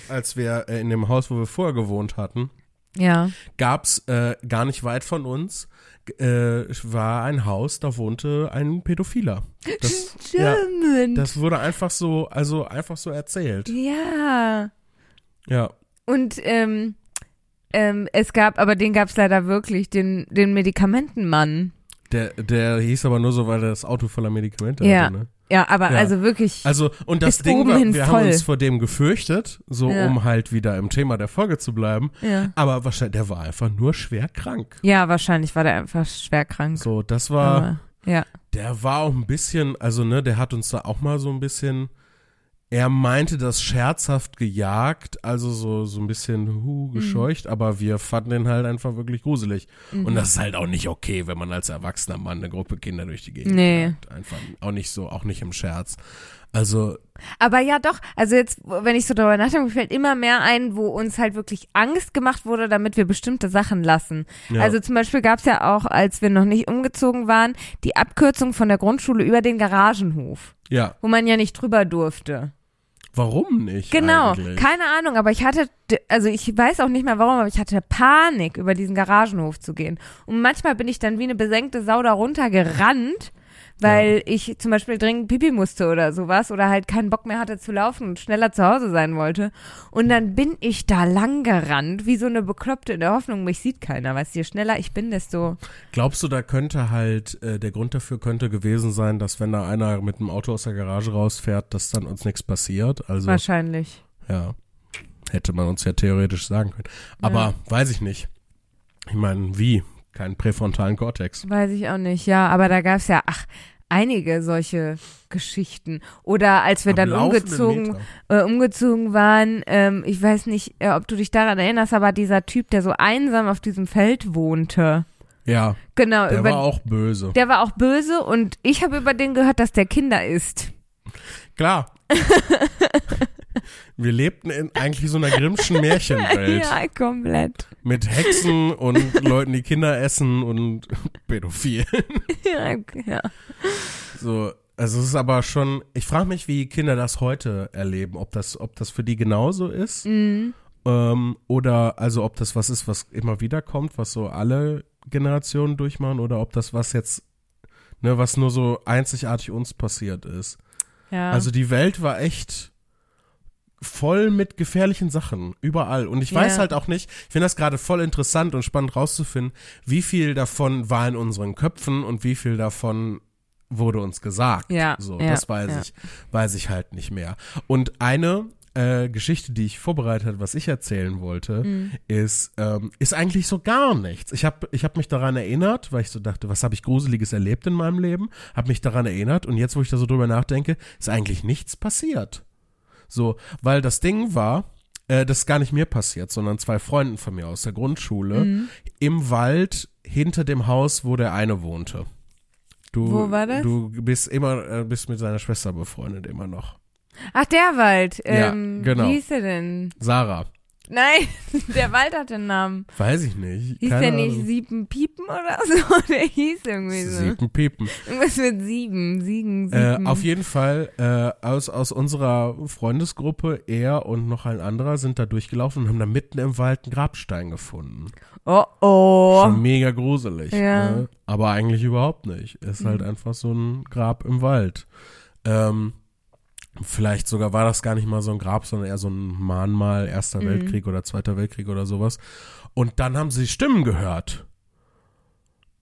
als wir äh, in dem Haus, wo wir vorher gewohnt hatten, Ja. gab's äh, gar nicht weit von uns, äh, war ein Haus, da wohnte ein Pädophiler. Das, ja, Stimmt. das wurde einfach so, also einfach so erzählt. ja. Ja. Und ähm, ähm, es gab, aber den gab es leider wirklich, den, den Medikamentenmann. Der, der hieß aber nur so, weil er das Auto voller Medikamente Ja. hatte, ne? Ja, aber Ja. also wirklich. Also, und das Ding war, wir voll. haben uns vor dem gefürchtet, so Ja. um halt wieder im Thema der Folge zu bleiben. ja. Aber wahrscheinlich, der war einfach nur schwer krank. ja, wahrscheinlich war der einfach schwer krank. So, das war, Aber, ja. der war auch ein bisschen, also ne, der hat uns da auch mal so ein bisschen, er meinte das scherzhaft gejagt, also so, so ein bisschen Mhm. hu, gescheucht, aber wir fanden den halt einfach wirklich gruselig. Mhm. Und das ist halt auch nicht okay, wenn man als erwachsener Mann eine Gruppe Kinder durch die Gegend Nee. jagt. Einfach auch nicht so, auch nicht im Scherz. Also, Aber ja, doch. Also jetzt, wenn ich so darüber nachdenke, mir fällt immer mehr ein, wo uns halt wirklich Angst gemacht wurde, damit wir bestimmte Sachen lassen. ja. Also zum Beispiel gab's ja auch, als wir noch nicht umgezogen waren, die Abkürzung von der Grundschule über den Garagenhof, ja, wo man ja nicht drüber durfte. Warum nicht? Genau, Eigentlich? keine Ahnung, aber ich hatte, also ich weiß auch nicht mehr warum, aber ich hatte Panik, über diesen Garagenhof zu gehen. Und manchmal bin ich dann wie eine besenkte Sau da runtergerannt, weil ich zum Beispiel dringend Pipi musste oder sowas oder halt keinen Bock mehr hatte zu laufen und schneller zu Hause sein wollte. Und dann bin ich da lang gerannt, wie so eine Bekloppte in der Hoffnung, mich sieht keiner, weißt du, je schneller ich bin, desto, Glaubst du, da könnte halt, äh, der Grund dafür könnte gewesen sein, dass wenn da einer mit dem Auto aus der Garage rausfährt, dass dann uns nichts passiert? Also, wahrscheinlich. ja, hätte man uns ja theoretisch sagen können. Aber weiß ich nicht. Ich meine, wie? Keinen präfrontalen Kortex. Weiß ich auch nicht, ja, aber da gab's ja, ach, einige solche Geschichten. Oder als wir Am dann umgezogen, äh, umgezogen waren, ähm, ich weiß nicht, äh, ob du dich daran erinnerst, aber dieser Typ, der so einsam auf diesem Feld wohnte. Ja, Genau, der über, war auch böse. der war auch böse und ich habe über den gehört, dass der Kinder isst. Klar. [LAUGHS] Wir lebten in eigentlich so einer Grimmschen Märchenwelt. [LAUGHS] ja, komplett. Mit Hexen und Leuten, die Kinder essen und [LAUGHS] Pädophilen. [LAUGHS] ja, ja. So, also es ist aber schon, ich frage mich, wie Kinder das heute erleben, ob das, ob das für die genauso ist. Mhm. Ähm, oder also ob das was ist, was immer wieder kommt, was so alle Generationen durchmachen, oder ob das was jetzt, ne, was nur so einzigartig uns passiert ist. ja. Also die Welt war echt voll mit gefährlichen Sachen, überall. Und ich weiß Ja. halt auch nicht, ich finde das gerade voll interessant und spannend rauszufinden, wie viel davon war in unseren Köpfen und wie viel davon wurde uns gesagt. Ja, So, ja, das weiß ja. ich, weiß ich halt nicht mehr. Und eine äh, Geschichte, die ich vorbereitet habe, was ich erzählen wollte, Mhm. ist, ähm, ist eigentlich so gar nichts. Ich habe ich hab mich daran erinnert, weil ich so dachte, was habe ich Gruseliges erlebt in meinem Leben? Habe mich daran erinnert und jetzt, wo ich da so drüber nachdenke, ist eigentlich nichts passiert. So, weil das Ding war, äh, das ist gar nicht mir passiert, sondern zwei Freunden von mir aus der Grundschule Mhm. im Wald hinter dem Haus, wo der eine wohnte. Du, Wo war das? Du bist immer, äh, bist mit seiner Schwester befreundet, immer noch. Ach, der Wald. Ja, Ähm, genau. Wie hieß der denn? Sarah. Nein, [LAUGHS] der Wald hat den Namen. Weiß ich nicht. Hieß Keine der nicht Ahnung. Sieben Piepen oder [LAUGHS] so? Der hieß irgendwie so. Sieben Piepen. Irgendwas mit sieben. Siegen, Äh, sieben. auf jeden Fall äh, aus, aus unserer Freundesgruppe, er und noch ein anderer sind da durchgelaufen und haben da mitten im Wald einen Grabstein gefunden. oh oh. Schon mega gruselig. Ja. Ne? Aber eigentlich überhaupt nicht. Ist halt einfach so ein Grab im Wald. Ähm, vielleicht sogar war das gar nicht mal so ein Grab, sondern eher so ein Mahnmal, Erster Mhm. Weltkrieg oder Zweiter Weltkrieg oder sowas. Und dann haben sie Stimmen gehört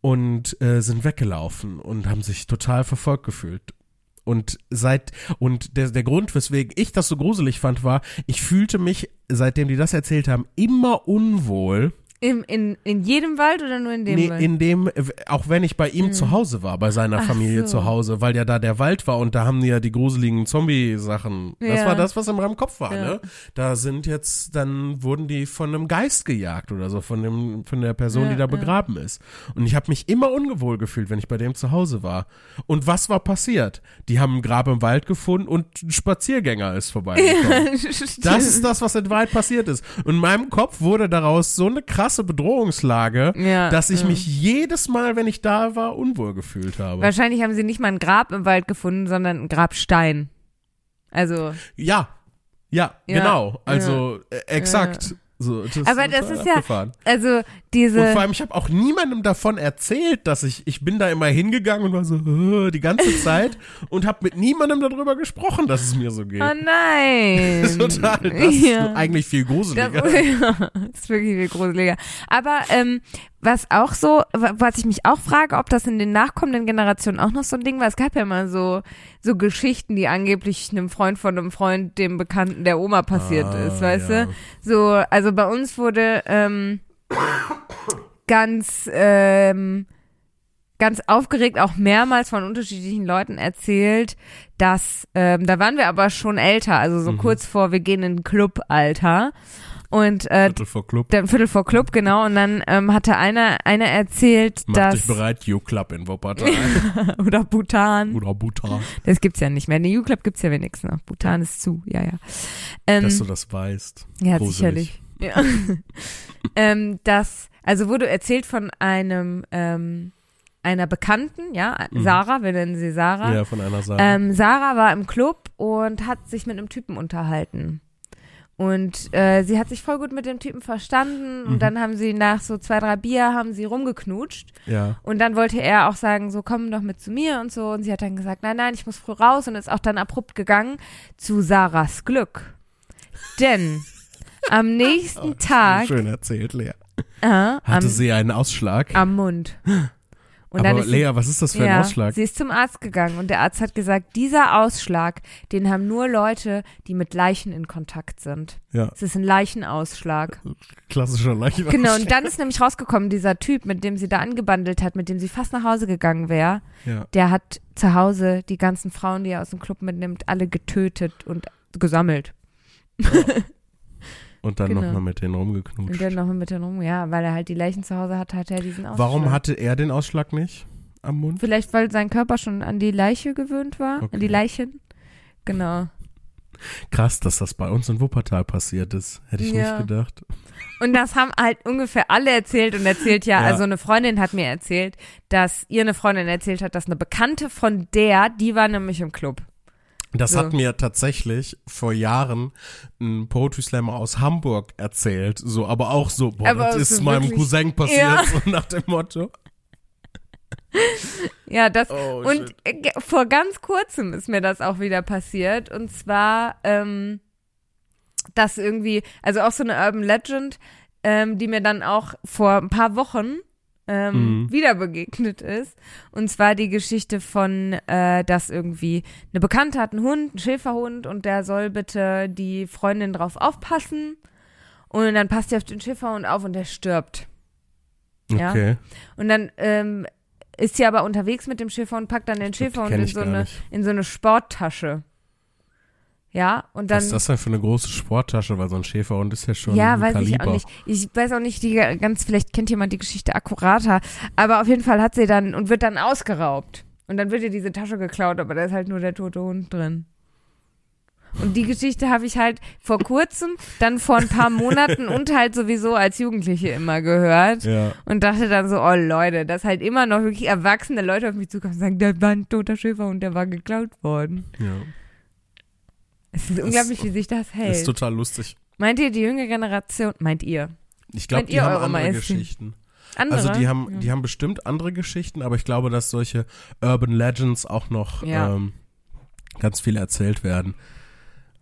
und äh, sind weggelaufen und haben sich total verfolgt gefühlt. Und seit und der, der Grund, weswegen ich das so gruselig fand, war, ich fühlte mich, seitdem die das erzählt haben, immer unwohl, Im, in, in jedem Wald oder nur in dem Nee, Wald? in dem, auch wenn ich bei ihm zu Hause war, bei seiner Ach Familie so. zu Hause, weil ja da der Wald war und da haben die ja die gruseligen Zombie-Sachen. Das Ja. war das, was in meinem Kopf war, Ja. ne? Da sind jetzt, dann wurden die von einem Geist gejagt oder so, von dem, von der Person, Ja, die da begraben ist. Und ich habe mich immer ungewohl gefühlt, wenn ich bei dem zu Hause war. Und was war passiert? Die haben ein Grab im Wald gefunden und ein Spaziergänger ist vorbeigekommen. [LAUGHS] Das ist das, was in Wahrheit passiert ist. Und in meinem Kopf wurde daraus so eine krasse Bedrohungslage, Ja, dass ich ja. mich jedes Mal, wenn ich da war, unwohl gefühlt habe. Wahrscheinlich haben sie nicht mal ein Grab im Wald gefunden, sondern ein Grabstein. Also, Ja, ja, Ja, genau. Also äh, exakt. Ja. So, das Aber das ist ja- abgefahren. also Und diese. vor allem, ich habe auch niemandem davon erzählt, dass ich, ich bin da immer hingegangen und war so äh, die ganze [LAUGHS] Zeit und habe mit niemandem darüber gesprochen, dass es mir so geht. Oh nein. [LAUGHS] Total, das Ja. ist eigentlich viel Das, gruseliger. ja, [LAUGHS] das ist wirklich viel gruseliger. Aber ähm, was auch so, wa- was ich mich auch frage, ob das in den nachkommenden Generationen auch noch so ein Ding war. Es gab ja mal so so Geschichten, die angeblich einem Freund von einem Freund, dem Bekannten der Oma passiert Ah, ist, weißt ja. du? So, also bei uns wurde ähm, ganz ähm, ganz aufgeregt auch mehrmals von unterschiedlichen Leuten erzählt, dass ähm, da waren wir aber schon älter, also so Mhm. kurz vor wir gehen in Clubalter und äh, Viertel vor Club. dann Viertel vor Club genau und dann ähm, hatte einer einer erzählt, Mach dass dich bereit, U-Club in Wuppertal. [LAUGHS] oder Bhutan, Oder Bhutan. das gibt's ja nicht mehr. Der U-Club gibt's ja wenigstens noch. Bhutan ist zu, ja ja. Ähm, Dass du das weißt. ja, Gruselig. sicherlich. Ja. [LAUGHS] ähm, das, also wurde erzählt von einem, ähm, einer Bekannten, ja, Mhm. Sarah, wir nennen sie Sarah. Ja, von einer Seite. Ähm, Sarah war im Club und hat sich mit einem Typen unterhalten. Und äh, sie hat sich voll gut mit dem Typen verstanden Mhm. und dann haben sie nach so zwei, drei Bier haben sie rumgeknutscht ja. und dann wollte er auch sagen, so komm doch mit zu mir und so und sie hat dann gesagt, nein, nein, ich muss früh raus und ist auch dann abrupt gegangen zu Sarahs Glück. Denn am [LAUGHS] nächsten Tag Schön erzählt, Lea. äh, am, Hatte sie einen Ausschlag? am Mund. [GASPS] Und Aber dann ist sie Lea, was ist das für ein ja, Ausschlag? Sie ist zum Arzt gegangen und der Arzt hat gesagt, dieser Ausschlag, den haben nur Leute, die mit Leichen in Kontakt sind. Ja, Es ist ein Leichenausschlag. klassischer Leichen. Genau, und dann ist nämlich rausgekommen, dieser Typ, mit dem sie da angebandelt hat, mit dem sie fast nach Hause gegangen wäre, Ja. der hat zu Hause die ganzen Frauen, die er aus dem Club mitnimmt, alle getötet und gesammelt. Und dann Genau. nochmal mit denen Und rumgeknutscht. dann noch mit rum, ja, weil er halt die Leichen zu Hause hat, hat er diesen Ausschlag. Warum hatte er den Ausschlag nicht am Mund? Vielleicht, weil sein Körper schon an die Leiche gewöhnt war, Okay. an die Leichen. Genau. Krass, dass das bei uns in Wuppertal passiert ist. Hätte ich Ja. nicht gedacht. Und das haben halt ungefähr alle erzählt und erzählt ja, Ja. also eine Freundin hat mir erzählt, dass ihr eine Freundin erzählt hat, dass eine Bekannte von der, die war nämlich im Club. Das So. hat mir tatsächlich vor Jahren ein Poetry Slammer aus Hamburg erzählt. So, aber auch so, boah, Aber das ist ist meinem Cousin passiert, Ja. [LAUGHS] so nach dem Motto. [LAUGHS] Ja, das Oh, und äh, ge- vor ganz kurzem ist mir das auch wieder passiert und zwar ähm, dass irgendwie, also auch so eine Urban Legend, ähm, die mir dann auch vor ein paar Wochen ähm, Mhm. wieder begegnet ist. Und zwar die Geschichte von, äh, dass irgendwie eine Bekannte hat einen Hund, einen Schäferhund, und der soll bitte die Freundin drauf aufpassen. Und dann passt sie auf den Schäferhund auf und der stirbt. Ja. Okay. Und dann ähm, ist sie aber unterwegs mit dem Schäferhund, packt dann den Schäferhund in so, eine, in so eine Sporttasche. Ja, und dann. Was ist das denn für eine große Sporttasche? Weil so ein Schäferhund ist ja schon ja, ein weiß Kaliber. ich auch nicht. Ich weiß auch nicht, die ganz, vielleicht kennt jemand die Geschichte akkurater, aber auf jeden Fall hat sie dann und wird dann ausgeraubt. Und dann wird ihr diese Tasche geklaut, aber da ist halt nur der tote Hund drin. Und die Geschichte habe ich halt vor kurzem, dann vor ein paar Monaten [LAUGHS] und halt sowieso als Jugendliche immer gehört. Ja. Und dachte dann so, oh Leute, dass halt immer noch wirklich erwachsene Leute auf mich zukommen und sagen, da war ein toter Schäfer und der war geklaut worden. ja. Es ist unglaublich, wie sich das hält. Ist total lustig. Meint ihr, die jüngere Generation, meint ihr? Ich glaube, die ihr haben andere Maestri? Geschichten. Andere? Also die haben, Ja. die haben bestimmt andere Geschichten, aber ich glaube, dass solche Urban Legends auch noch Ja. ähm, ganz viel erzählt werden.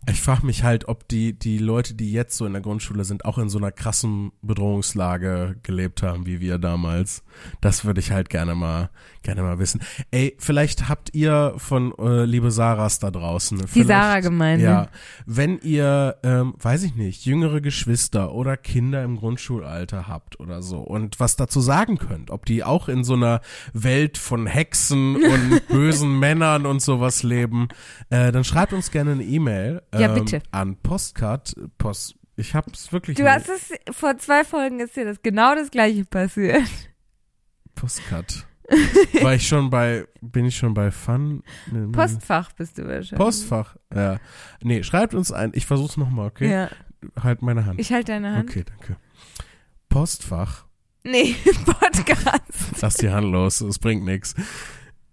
Ich frage mich halt, ob die, die Leute, die jetzt so in der Grundschule sind, auch in so einer krassen Bedrohungslage gelebt haben, wie wir damals. Das würde ich halt gerne mal, gerne mal wissen. Ey, vielleicht habt ihr von äh, liebe Sarahs da draußen. Die Sarah-Gemeinde. Ja, wenn ihr, ähm, weiß ich nicht, jüngere Geschwister oder Kinder im Grundschulalter habt oder so und was dazu sagen könnt, ob die auch in so einer Welt von Hexen und [LAUGHS] bösen Männern und sowas leben, äh, dann schreibt uns gerne eine E-Mail Ja, ähm, bitte. an Postcard, Post, ich hab's wirklich Du nicht- hast es, vor zwei Folgen ist dir das genau das gleiche passiert. Postcard. [LAUGHS] War ich schon bei, bin ich schon bei Fun? Postfach bist du wahrscheinlich. Postfach, ja. Nee, schreibt uns ein, ich versuch's nochmal, okay? Ja, Halt meine Hand. ich halte deine Hand. Okay, danke. Postfach. Nee, [LAUGHS] Podcast. Lass die Hand los, es bringt nichts.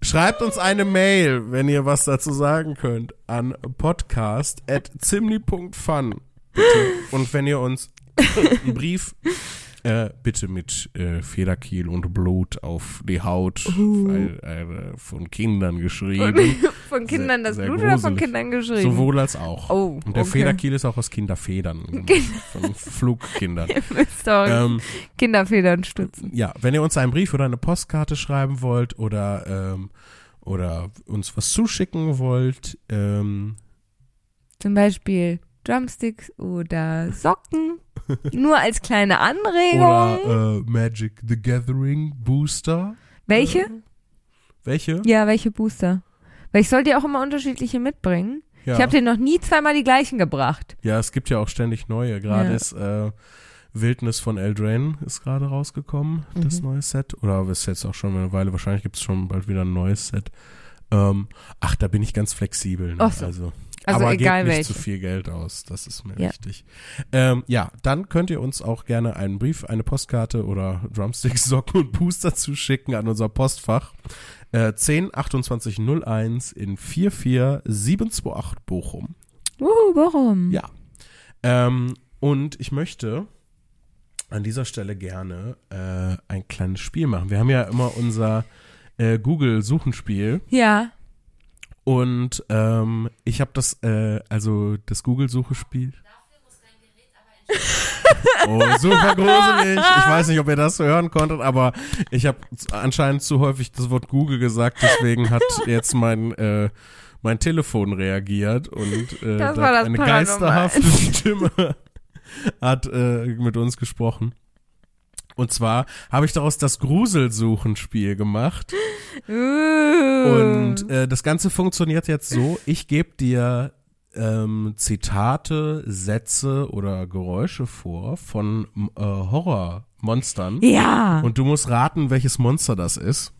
Schreibt uns eine Mail, wenn ihr was dazu sagen könnt, an podcast.zimni.fun. Und wenn ihr uns einen Brief, äh, bitte mit äh, Federkiel und Blut auf die Haut weil, äh, von Kindern geschrieben. [LAUGHS] Von Kindern das sehr Blut oder von gruselig. Kindern geschrieben? Sowohl als auch. Oh, Und der okay. Federkiel ist auch aus Kinderfedern [LAUGHS] gemacht, von Flugkindern. [LAUGHS] Ähm, Kinderfedern stützen. ja, wenn ihr uns einen Brief oder eine Postkarte schreiben wollt oder, ähm, oder uns was zuschicken wollt, ähm, Zum Beispiel Drumsticks oder Socken. [LAUGHS] Nur als kleine Anregung. oder äh, Magic the Gathering Booster. welche? Welche? Ja, welche Booster? Weil ich soll dir auch immer unterschiedliche mitbringen. Ja. Ich habe dir noch nie zweimal die gleichen gebracht. ja, es gibt ja auch ständig neue. Gerade Ja. ist äh, Wildnis von Eldraine ist gerade rausgekommen, das Mhm. neue Set. Oder ist jetzt auch schon eine Weile, wahrscheinlich gibt es schon bald wieder ein neues Set. Ähm, ach, da bin ich ganz flexibel. Ne? Ach so. Also, Also aber egal gebt nicht welche. zu viel Geld aus, das ist mir Ja. wichtig. Ähm, ja, dann könnt ihr uns auch gerne einen Brief, eine Postkarte oder Drumsticks, Socken und Booster zuschicken an unser Postfach. Äh, 10 28 01 in 44728 Bochum. Uh, warum? Ja. Ähm, und ich möchte an dieser Stelle gerne äh, ein kleines Spiel machen. Wir haben ja immer unser äh, Google-Suchenspiel Ja. Und ähm, ich habe das, äh, also das Google-Suchespiel. Oh, super gruselig. Ich weiß nicht, ob ihr das hören konntet, aber ich habe anscheinend zu häufig das Wort Google gesagt, deswegen hat jetzt mein äh, mein Telefon reagiert und äh, Das das eine Paranormal. geisterhafte Stimme hat äh, mit uns gesprochen. Und zwar habe ich daraus das Gruselsuchenspiel gemacht. Und äh, das Ganze funktioniert jetzt so, ich gebe dir ähm, Zitate, Sätze oder Geräusche vor von äh, Horrormonstern. ja. Und du musst raten, welches Monster das ist.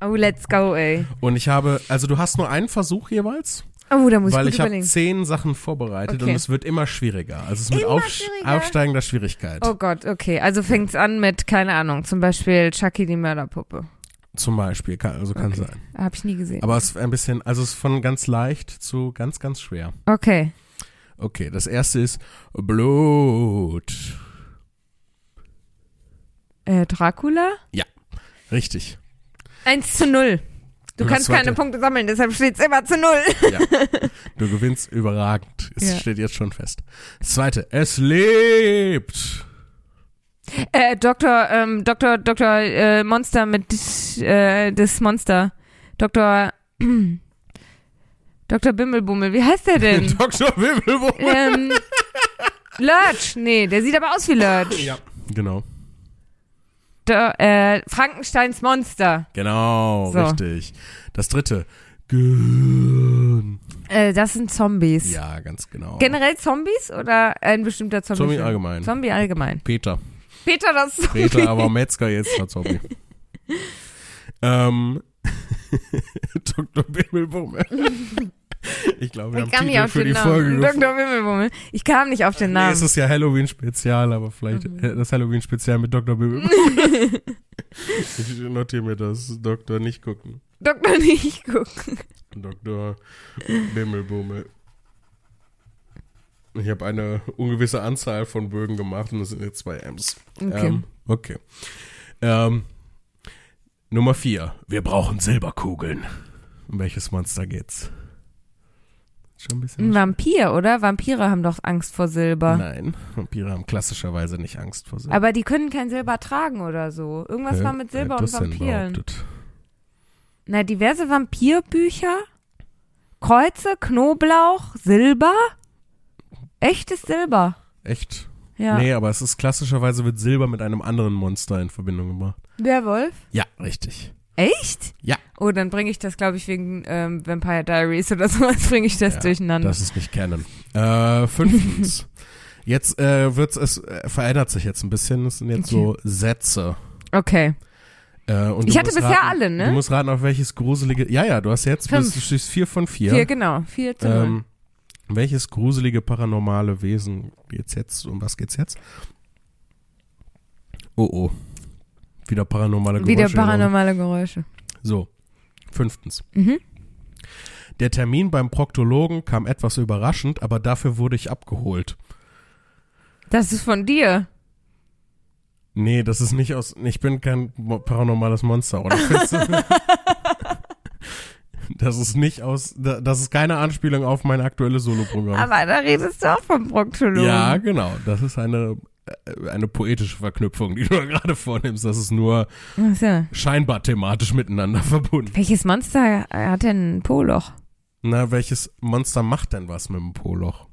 oh, let's go, ey. Und ich habe, also du hast nur einen Versuch jeweils, Oh, da muss weil ich ich habe zehn Sachen vorbereitet Okay. und es wird immer schwieriger. Also es ist mit auf, aufsteigender Schwierigkeit. Oh Gott, okay. Also fängt's an mit, keine Ahnung, zum Beispiel Chucky die Mörderpuppe. Zum Beispiel, kann, also kann Okay. sein. Hab ich nie gesehen. Aber es ist ein bisschen, also es ist von ganz leicht zu ganz, ganz schwer. okay. Okay, das erste ist Blut. Äh, Dracula? Richtig. Eins zu null. Du kannst keine zweite- Punkte sammeln, deshalb steht's immer zu null. Ja. Du gewinnst überragend. Es Ja. steht jetzt schon fest. Das zweite, es lebt. Äh, Dr. Ähm, Dr. Dr. Äh, Monster mit äh, das Monster. Dr. [CLEARS THROAT] Dr. Bimmelbummel, wie heißt der denn? [LAUGHS] Dr. Wimmelwurm. ähm, Lurch, nee, der sieht aber aus wie Lurch. Ja. Genau. Der, äh, Frankensteins Monster. Genau, So. richtig. Das dritte, Gehirn. Äh, das sind Zombies. Ja, ganz genau. Generell Zombies oder ein bestimmter Zombie? Zombie allgemein. Zombie allgemein. Peter. Peter, das Zombie. Peter, aber Metzger jetzt war Zombie. [LAUGHS] ähm, [LAUGHS] Dr. Bimmelbummel. [LAUGHS] [LAUGHS] Ich glaube, wir Ich haben Titel für die Folge Namen. gefunden. Dr. Wimmelbummel. Ich kam nicht auf den Nee, Namen. es ist ja Halloween-Spezial, aber vielleicht Mhm. das Halloween-Spezial mit Dr. Bimmel. [LAUGHS] ich notiere mir das. Doktor nicht gucken. Doktor nicht gucken. Dr. Bimmelbummel. Ich habe eine ungewisse Anzahl von Bögen gemacht und es sind jetzt zwei M's. Okay. Ähm, okay. Ähm, Nummer vier. Wir brauchen Silberkugeln. Um welches Monster geht's? Schon ein bisschen. Ein Vampir, oder? Vampire haben doch Angst vor Silber. Nein, [LAUGHS] Vampire haben klassischerweise nicht Angst vor Silber. Aber die können kein Silber tragen oder so. Irgendwas Wer- war mit wer Silber hat und Vampiren. behauptet? Na, diverse Vampirbücher, Kreuze, Knoblauch, Silber. Echtes Silber. Echt? Ja. Nee, aber es ist klassischerweise wird Silber mit einem anderen Monster in Verbindung gebracht. Der Wolf? Ja, richtig. Echt? Ja. Oh, dann bringe ich das, glaube ich, wegen ähm, Vampire Diaries oder [LAUGHS] sowas, bringe ich das Ja, durcheinander. Das ist nicht Canon. Äh, fünftens. [LAUGHS] jetzt äh, wird's, es äh, verändert sich jetzt ein bisschen. Es sind jetzt so Sätze. okay. Äh, und Ich hatte bisher raten, alle, ne? Du musst raten, auf welches gruselige. Ja, ja, du hast jetzt Fünf. bist, du vier von vier. Vier, genau. Vier zu ähm, welches gruselige paranormale Wesen geht's jetzt? Um was geht's jetzt? Oh oh. Wieder paranormale Geräusche. Wieder paranormale Geräusche. So. Fünftens. Mhm. Der Termin beim Proktologen kam etwas überraschend, aber dafür wurde ich abgeholt. Das ist von dir. Nee, das ist nicht aus. Ich bin kein paranormales Monster, oder? [LAUGHS] das ist nicht aus. da- Das ist keine Anspielung auf mein aktuelles Soloprogramm. Aber da redest du auch vom Proktologen. Ja, genau. Das ist eine, eine poetische Verknüpfung, die du [LAUGHS] da gerade vornimmst. Das ist nur so. scheinbar thematisch miteinander verbunden. Welches Monster hat denn ein Poloch? Na, welches Monster macht denn was mit dem Poloch?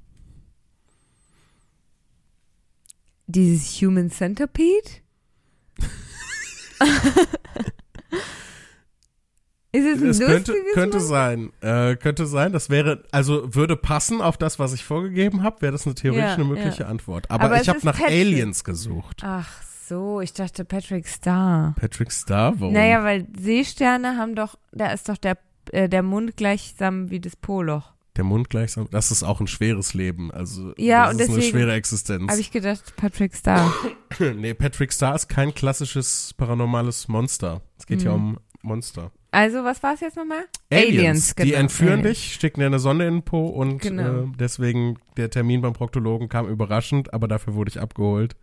Dieses Human Centipede? [LAUGHS] es ein Es könnte, könnte sein. Äh, könnte sein. Das wäre, also würde passen auf das, was ich vorgegeben habe, wäre das eine theoretisch Ja, eine mögliche Antwort. Aber, Aber ich habe nach Patrick. Aliens gesucht. Ach so, ich dachte Patrick Star. Patrick Star, warum? Naja, weil Seesterne haben doch, da ist doch der, äh, der Mund gleichsam wie das Poloch. Der Mund gleichsam. Das ist auch ein schweres Leben. Also Ja, das ist eine schwere Existenz. Habe ich gedacht, Patrick Star. [COUGHS] nee, Patrick Star ist kein klassisches paranormales Monster. Es geht ja Mhm. um Monster. Also, was war es jetzt nochmal? Aliens, die genau. entführen Aliens. dich, stecken dir eine Sonde in den Po und Genau. äh, deswegen der Termin beim Proktologen kam überraschend, aber dafür wurde ich abgeholt.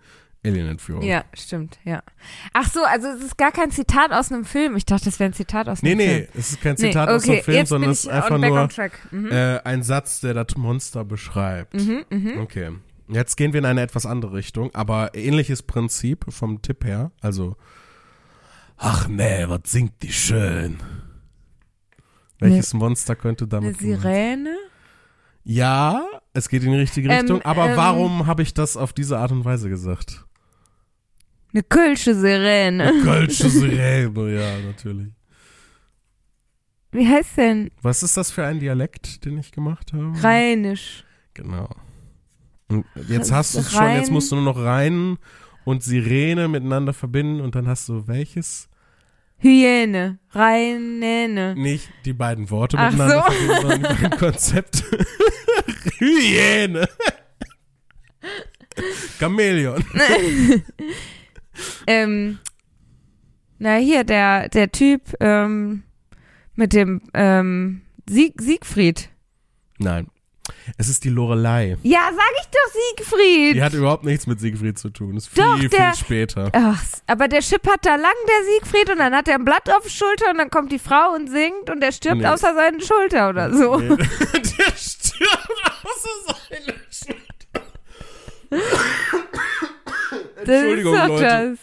Alien-Entführung. Ja, stimmt, ja. Ach so, also es ist gar kein Zitat aus einem Film. Ich dachte, das wäre ein Zitat aus Nee, einem nee, Film. es ist kein Nee, Zitat aus okay, dem Film, jetzt sondern es ist einfach nur. Mhm. äh, ein Satz, der das Monster beschreibt. Mhm, mhm. Okay. Jetzt gehen wir in eine etwas andere Richtung, aber ähnliches Prinzip vom Tipp her. Also, ach nee, was singt die schön? Welches Monster könnte Eine damit gemeint Sirene? Ja, es geht in die richtige Ähm, Richtung, aber ähm, warum habe ich das auf diese Art und Weise gesagt? Eine Kölsche Sirene. Kölsche [LAUGHS] Sirene, ja, natürlich. Wie heißt denn? Was ist das für ein Dialekt, den ich gemacht habe? Rheinisch. Genau. Und jetzt hast du es schon, jetzt musst du nur noch rein und Sirene miteinander verbinden und dann hast du welches? Hyäne. Rheinäne. Nicht die beiden Worte Ach miteinander so. verbinden, sondern die beiden Konzepte. [LAUGHS] Hyäne. Chamäleon. [LAUGHS] ähm, na hier, der, der Typ ähm, mit dem ähm, Sieg, Siegfried. Nein. Es ist die Lorelei. Ja, sag ich doch Siegfried. Die hat überhaupt nichts mit Siegfried zu tun. Ist viel, Doch, viel der- später. Ach, aber der schippert da lang, der Siegfried, und dann hat er ein Blatt auf der Schulter und dann kommt die Frau und singt und er stirbt Nee. außer seinen Schulter oder so. Nee. [LAUGHS] Der stirbt außer seine Entschuldigung, das ist doch Leute. das.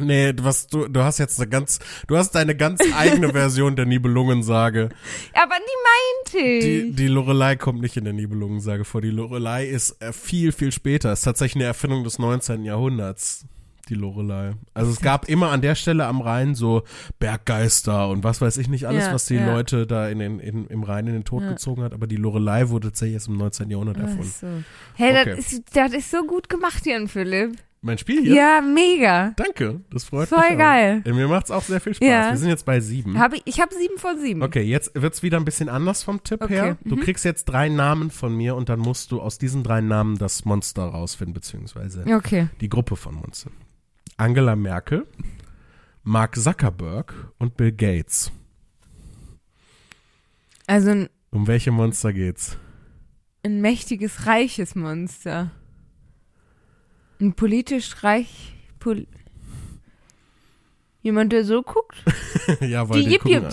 Nee, was du, du hast jetzt eine ganz, du hast deine ganz eigene [LAUGHS] Version der Nibelungensage. Aber die meinte ich. Die, die Lorelei kommt nicht in der Nibelungensage vor. Die Lorelei ist äh, viel, viel später. Ist tatsächlich eine Erfindung des 19. Jahrhunderts. Die Lorelei. Also es gab immer an der Stelle am Rhein so Berggeister und was weiß ich nicht alles, Ja, was die ja. Leute da in den, in, im Rhein in den Tod Ja. gezogen hat. Aber die Lorelei wurde tatsächlich erst im 19. Jahrhundert erfunden. so. Hey, Okay. das, ist, das ist so gut gemacht, Jan Philipp. Mein Spiel hier? Ja, mega. Danke, das freut Voll mich. auch. geil. Mir macht's auch sehr viel Spaß. Ja. Wir sind jetzt bei sieben. Hab ich ich habe sieben von sieben. Okay, jetzt wird's wieder ein bisschen anders vom Tipp Okay, her. Du kriegst jetzt drei Namen von mir und dann musst du aus diesen drei Namen das Monster rausfinden, beziehungsweise Okay. die Gruppe von Monstern. Angela Merkel, Mark Zuckerberg und Bill Gates. Also ein, Um welche Monster geht's? ein mächtiges, reiches Monster. Ein politisch reich. Pol Jemand, der so guckt? [LAUGHS] ja, weil Die die, gucken,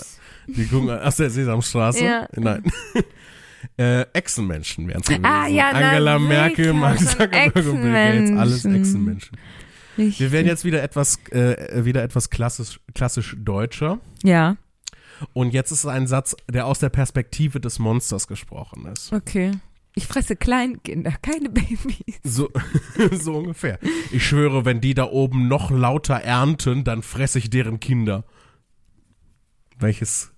die gucken aus der Sesamstraße. Ja. Nein. [LAUGHS] äh, Echsenmenschen wären es gewesen. Ah, ja, Angela sicher, Merkel, Mark Zuckerberg und Bill Gates, alles Echsenmenschen. Echsenmenschen. Wir werden jetzt wieder etwas, äh, wieder etwas klassisch, klassisch deutscher. Ja, Und jetzt ist es ein Satz, der aus der Perspektive des Monsters gesprochen ist. okay. Ich fresse Kleinkinder, keine Babys. So, [LAUGHS] so ungefähr. Ich schwöre, wenn die da oben noch lauter ernten, dann fresse ich deren Kinder. Welches,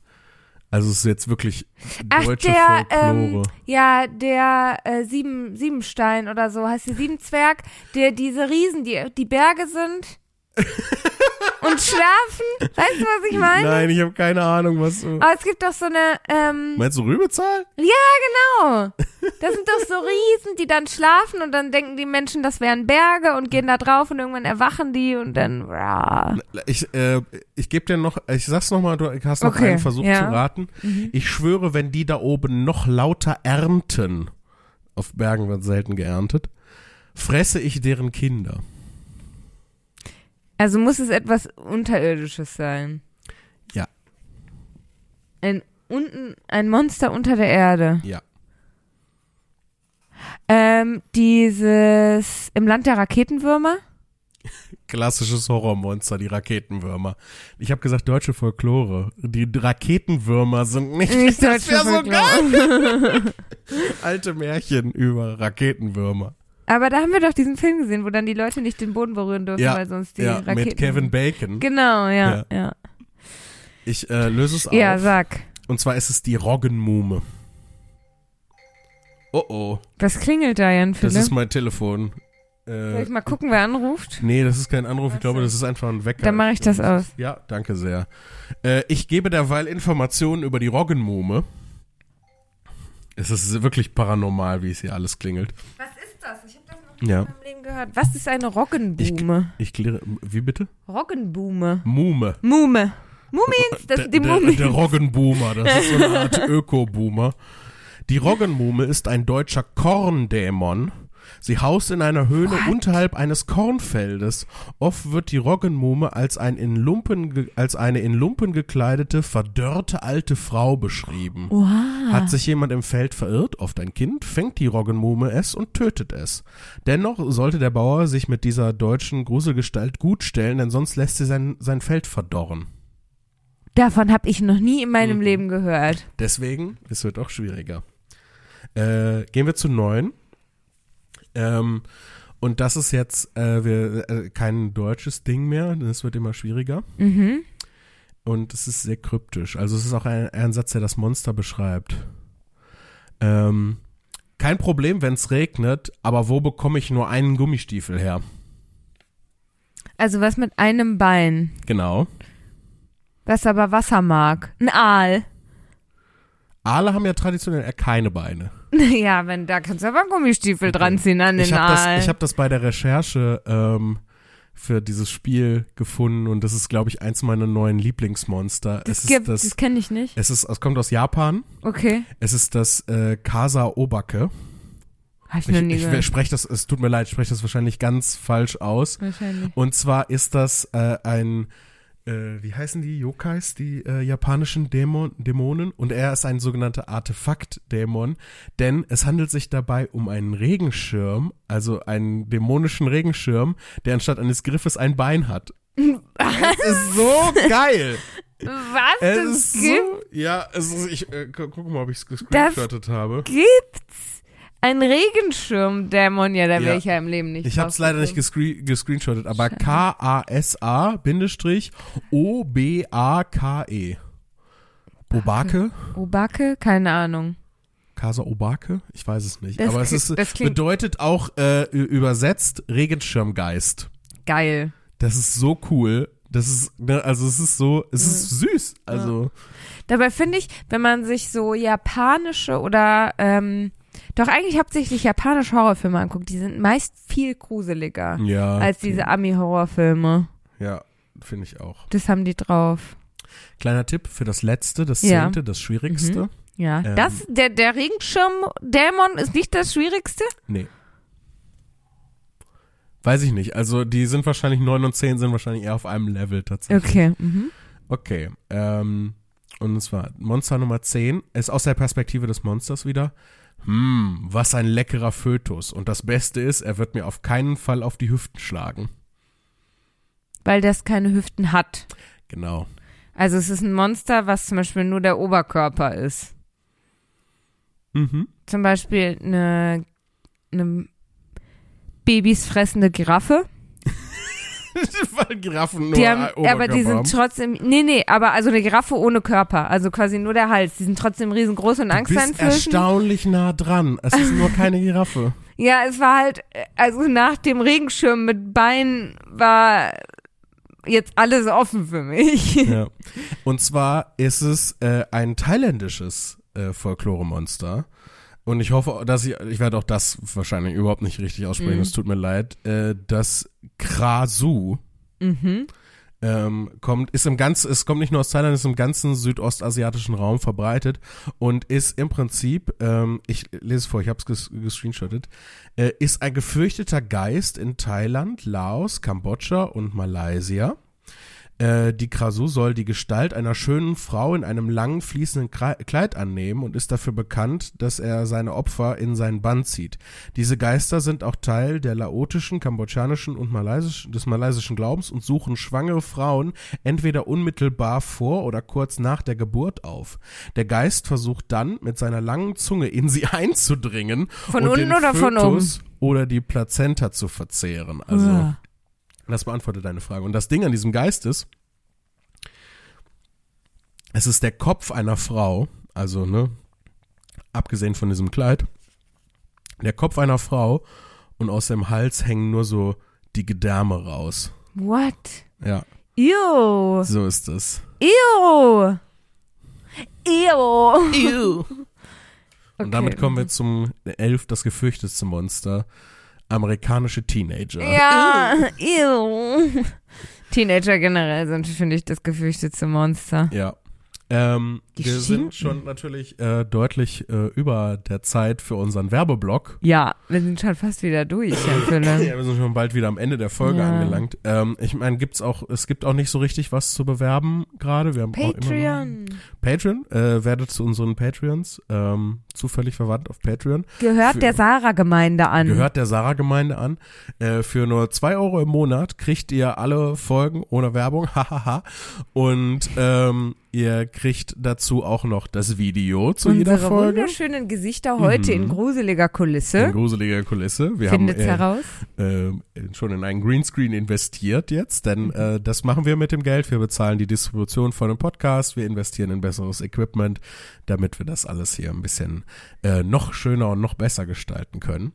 also es ist jetzt wirklich Ach, deutsche der, Folklore. ähm, ja, der äh, Sieben, Siebenstein oder so, heißt der Siebenzwerg, der diese Riesen, die, die Berge sind [LAUGHS] und schlafen. Weißt du, was ich meine? Nein, ich habe keine Ahnung, was du. Aber es gibt doch so eine, ähm, Meinst du Rübezahl? genau. Das sind doch so Riesen, die dann schlafen und dann denken die Menschen, das wären Berge und gehen da drauf und irgendwann erwachen die und dann, rah. Ich, äh, ich gebe dir noch, ich sag's nochmal, du hast noch Okay, einen Versuch ja. zu raten. Ich schwöre, wenn die da oben noch lauter ernten, auf Bergen wird selten geerntet, fresse ich deren Kinder. Also muss es etwas Unterirdisches sein. Ja. Ein, unten, ein Monster unter der Erde. Ja. Ähm, dieses im Land der Raketenwürmer? [LAUGHS] Klassisches Horrormonster, die Raketenwürmer. Ich habe gesagt, deutsche Folklore. Die Raketenwürmer sind nicht. Nicht das wäre so geil. [LAUGHS] Alte Märchen über Raketenwürmer. Aber da haben wir doch diesen Film gesehen, wo dann die Leute nicht den Boden berühren dürfen, Ja, weil sonst die ja, Raketen. mit Kevin Bacon. Genau, ja, Ja. ja. Ich äh, löse es Ja, auf. sag. Und zwar ist es die Roggenmume. Oh oh, Was klingelt da, Jan das Philipp? ist mein Telefon. Soll Äh, ich mal gucken, wer anruft? nee, das ist kein Anruf. Ich glaube, das ist einfach ein Wecker. Dann mache ich das aus. Ja, danke sehr. Äh, ich gebe derweil Informationen über die Roggenmume. Es ist wirklich paranormal, wie es hier alles klingelt. Was ist das? Ich Ja. Leben gehört. Was ist eine Roggenbume? Ich kläre, wie bitte? Roggenbume. Mume. Mume. Mumins, das sind die der, Mumien. der Roggenboomer, das ist so eine Art [LAUGHS] Öko-Boomer. Die Roggenmume ist ein deutscher Korndämon. Sie haust in einer Höhle unterhalb eines Kornfeldes. Oft wird die Roggenmume als, ein in Lumpen, als eine in Lumpen gekleidete, verdörrte alte Frau beschrieben. Wow. Hat sich jemand im Feld verirrt, oft ein Kind, fängt die Roggenmume es und tötet es. Dennoch sollte der Bauer sich mit dieser deutschen Gruselgestalt gut stellen, denn sonst lässt sie sein, sein Feld verdorren. Davon habe ich noch nie in meinem Mhm. Leben gehört. Deswegen, es wird auch schwieriger. Äh, gehen wir zu neun. Ähm, und das ist jetzt äh, wir, äh, kein deutsches Ding mehr, das wird immer schwieriger. Mhm. Und es ist sehr kryptisch. Also es ist auch ein, ein Satz, der das Monster beschreibt. Ähm, kein Problem, wenn es regnet, aber wo bekomme ich nur einen Gummistiefel her? Also was mit einem Bein, Genau. was aber Wasser mag. Ein Aal. Aale haben ja traditionell eher keine Beine. [LAUGHS] Ja, wenn da kannst du aber einen Gummistiefel dran ziehen an den Ich habe Aal. das, ich hab das bei der Recherche ähm, für dieses Spiel gefunden und das ist, glaube ich, eins meiner neuen Lieblingsmonster. das es gibt, das, das kenne ich nicht. es ist, es kommt aus Japan. Okay. Es ist das äh, Kasa Obake. Habe ich noch Ich, nie ich gehört. spreche das, es tut mir leid, ich spreche das wahrscheinlich ganz falsch aus. Wahrscheinlich. Und zwar ist das äh, ein, äh, wie heißen die Yokais, die äh, japanischen Dämon, Dämonen? Und er ist ein sogenannter Artefakt-Dämon, denn es handelt sich dabei um einen Regenschirm, also einen dämonischen Regenschirm, der anstatt eines Griffes ein Bein hat. es ist so geil. Was? Es Das ist gibt, so, ja, es ist, ich äh, gu- guck mal, ob ich es gescreenshottet habe. gibt's? Ein Regenschirm-Dämon? Ja, da wäre Ja. ich ja im Leben nicht Ich habe es leider nicht gescreen gescreenshottet, aber K-A-S-A Bindestrich O-B-A-K-E. Obake? Obake? Keine Ahnung. Casa Obake? Ich weiß es nicht. Das Aber es ist, bedeutet auch äh, übersetzt Regenschirmgeist. Geil. Das ist so cool. Das ist, ne, also es ist so, es ist süß. Also, Dabei finde ich, wenn man sich so japanische oder ähm, doch eigentlich hauptsächlich japanische Horrorfilme anguckt, die sind meist viel gruseliger ja. als diese Ami-Horrorfilme. Ja, finde ich auch. Das haben die drauf. Kleiner Tipp für das letzte, das Ja. zehnte, das schwierigste. Ja. Ähm. das, der, der Regenschirm-Dämon ist nicht das Schwierigste? Nee. Weiß ich nicht. Also die sind wahrscheinlich 9 und 10 sind wahrscheinlich eher auf einem Level tatsächlich. Okay. Mhm. Okay. Ähm, und zwar Monster Nummer 10 ist aus der Perspektive des Monsters wieder. Hm, was ein leckerer Fötus. Und das Beste ist, er wird mir auf keinen Fall auf die Hüften schlagen. Weil das keine Hüften hat. Genau. Also es ist ein Monster, was zum Beispiel nur der Oberkörper ist. Mhm. Zum Beispiel eine, eine Babys fressende Giraffe. [LAUGHS] Weil Giraffen nur Die haben, Oberkörper aber die sind trotzdem, nee, nee, aber also eine Giraffe ohne Körper, also quasi nur der Hals. Die sind trotzdem riesengroß und Du bist angsteinflößend. erstaunlich nah dran. Es ist nur keine Giraffe. [LAUGHS] Ja, es war halt, also nach dem Regenschirm mit Beinen war jetzt alles offen für mich. [LAUGHS] Ja. Und zwar ist es äh, ein thailändisches äh, Folklore-Monster. Und ich hoffe, dass ich, ich werde auch das wahrscheinlich überhaupt nicht richtig aussprechen, Mhm. es tut mir leid. Äh, das Krasu Mhm. ähm, kommt, ist im ganzen, es kommt nicht nur aus Thailand, es ist im ganzen südostasiatischen Raum verbreitet und ist im Prinzip, ähm, ich lese es vor, ich habe es ges gescreenshottet, äh, ist ein gefürchteter Geist in Thailand, Laos, Kambodscha und Malaysia. Äh, die Krasu soll die Gestalt einer schönen Frau in einem langen fließenden Kleid annehmen und ist dafür bekannt, dass er seine Opfer in seinen Bann zieht. Diese Geister sind auch Teil der laotischen, kambodschanischen und malaysischen, des malaysischen Glaubens und suchen schwangere Frauen entweder unmittelbar vor oder kurz nach der Geburt auf. Der Geist versucht dann mit seiner langen Zunge in sie [LAUGHS] einzudringen Von und unten den oder von Fötus oder die Plazenta zu verzehren. Also Das beantwortet deine Frage. Und das Ding an diesem Geist ist, es ist der Kopf einer Frau, also, ne, abgesehen von diesem Kleid, der Kopf einer Frau und aus dem Hals hängen nur so die Gedärme raus. What? Ja, Ew. so ist es. Ew. Ew. Und damit kommen wir zum Elf, das gefürchtetste Monster. Amerikanische Teenager. Ja, ew. Teenager generell sind, finde ich, das gefürchtetste Monster. Ja. Ähm, wir stinken. sind schon natürlich äh, deutlich äh, über der Zeit für unseren Werbeblock. Ja, wir sind schon fast wieder durch, Herr. [LAUGHS] Ja, wir sind schon bald wieder am Ende der Folge Ja. angelangt. Ähm, ich meine, gibt's auch, es gibt auch nicht so richtig was zu bewerben gerade. Wir haben Patreon. Patreon, äh, werdet zu unseren Patreons, ähm, zufällig verwandt auf Patreon. Gehört Für- der Sarah-Gemeinde an. Gehört der Sarah-Gemeinde an. Äh, für nur zwei Euro im Monat kriegt ihr alle Folgen ohne Werbung, [LAUGHS] hahaha. Und ähm, ihr kriegt dazu auch noch das Video zu jeder Unsere Folge. wunderschönen Gesichter heute Mhm. in gruseliger In Kulisse. gruseliger Kulisse. Wir Findet's haben äh, heraus. äh, schon in einen Greenscreen investiert jetzt, denn Mhm. äh, das machen wir mit dem Geld. Wir bezahlen die Distribution von dem Podcast, wir investieren in besseres Equipment, damit wir das alles hier ein bisschen äh, noch schöner und noch besser gestalten können.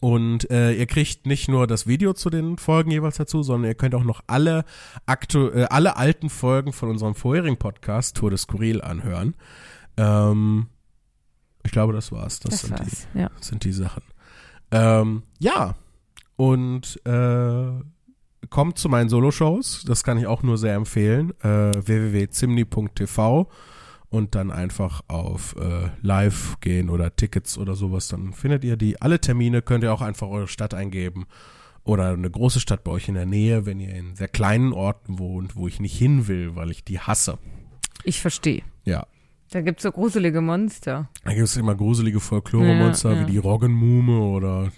Und äh, ihr kriegt nicht nur das Video zu den Folgen jeweils dazu, sondern ihr könnt auch noch alle aktu äh, alle alten Folgen von unserem vorherigen Podcast Tour de Skurril anhören. Ähm, ich glaube, das war's. Das, Das sind die war's. Ja. sind die Sachen. Ähm, ja, und äh, kommt zu meinen Solo-Shows. Das kann ich auch nur sehr empfehlen. Äh, www.zimni.tv und dann einfach auf äh, Live gehen oder Tickets oder sowas. Dann findet ihr die. Alle Termine könnt ihr auch einfach eure Stadt eingeben. Oder eine große Stadt bei euch in der Nähe, wenn ihr in sehr kleinen Orten wohnt, wo ich nicht hin will, weil ich die hasse. Ich verstehe. Ja. Da gibt's so gruselige Monster. Da gibt es immer gruselige Folklore-Monster Ja, ja. wie die Roggenmume oder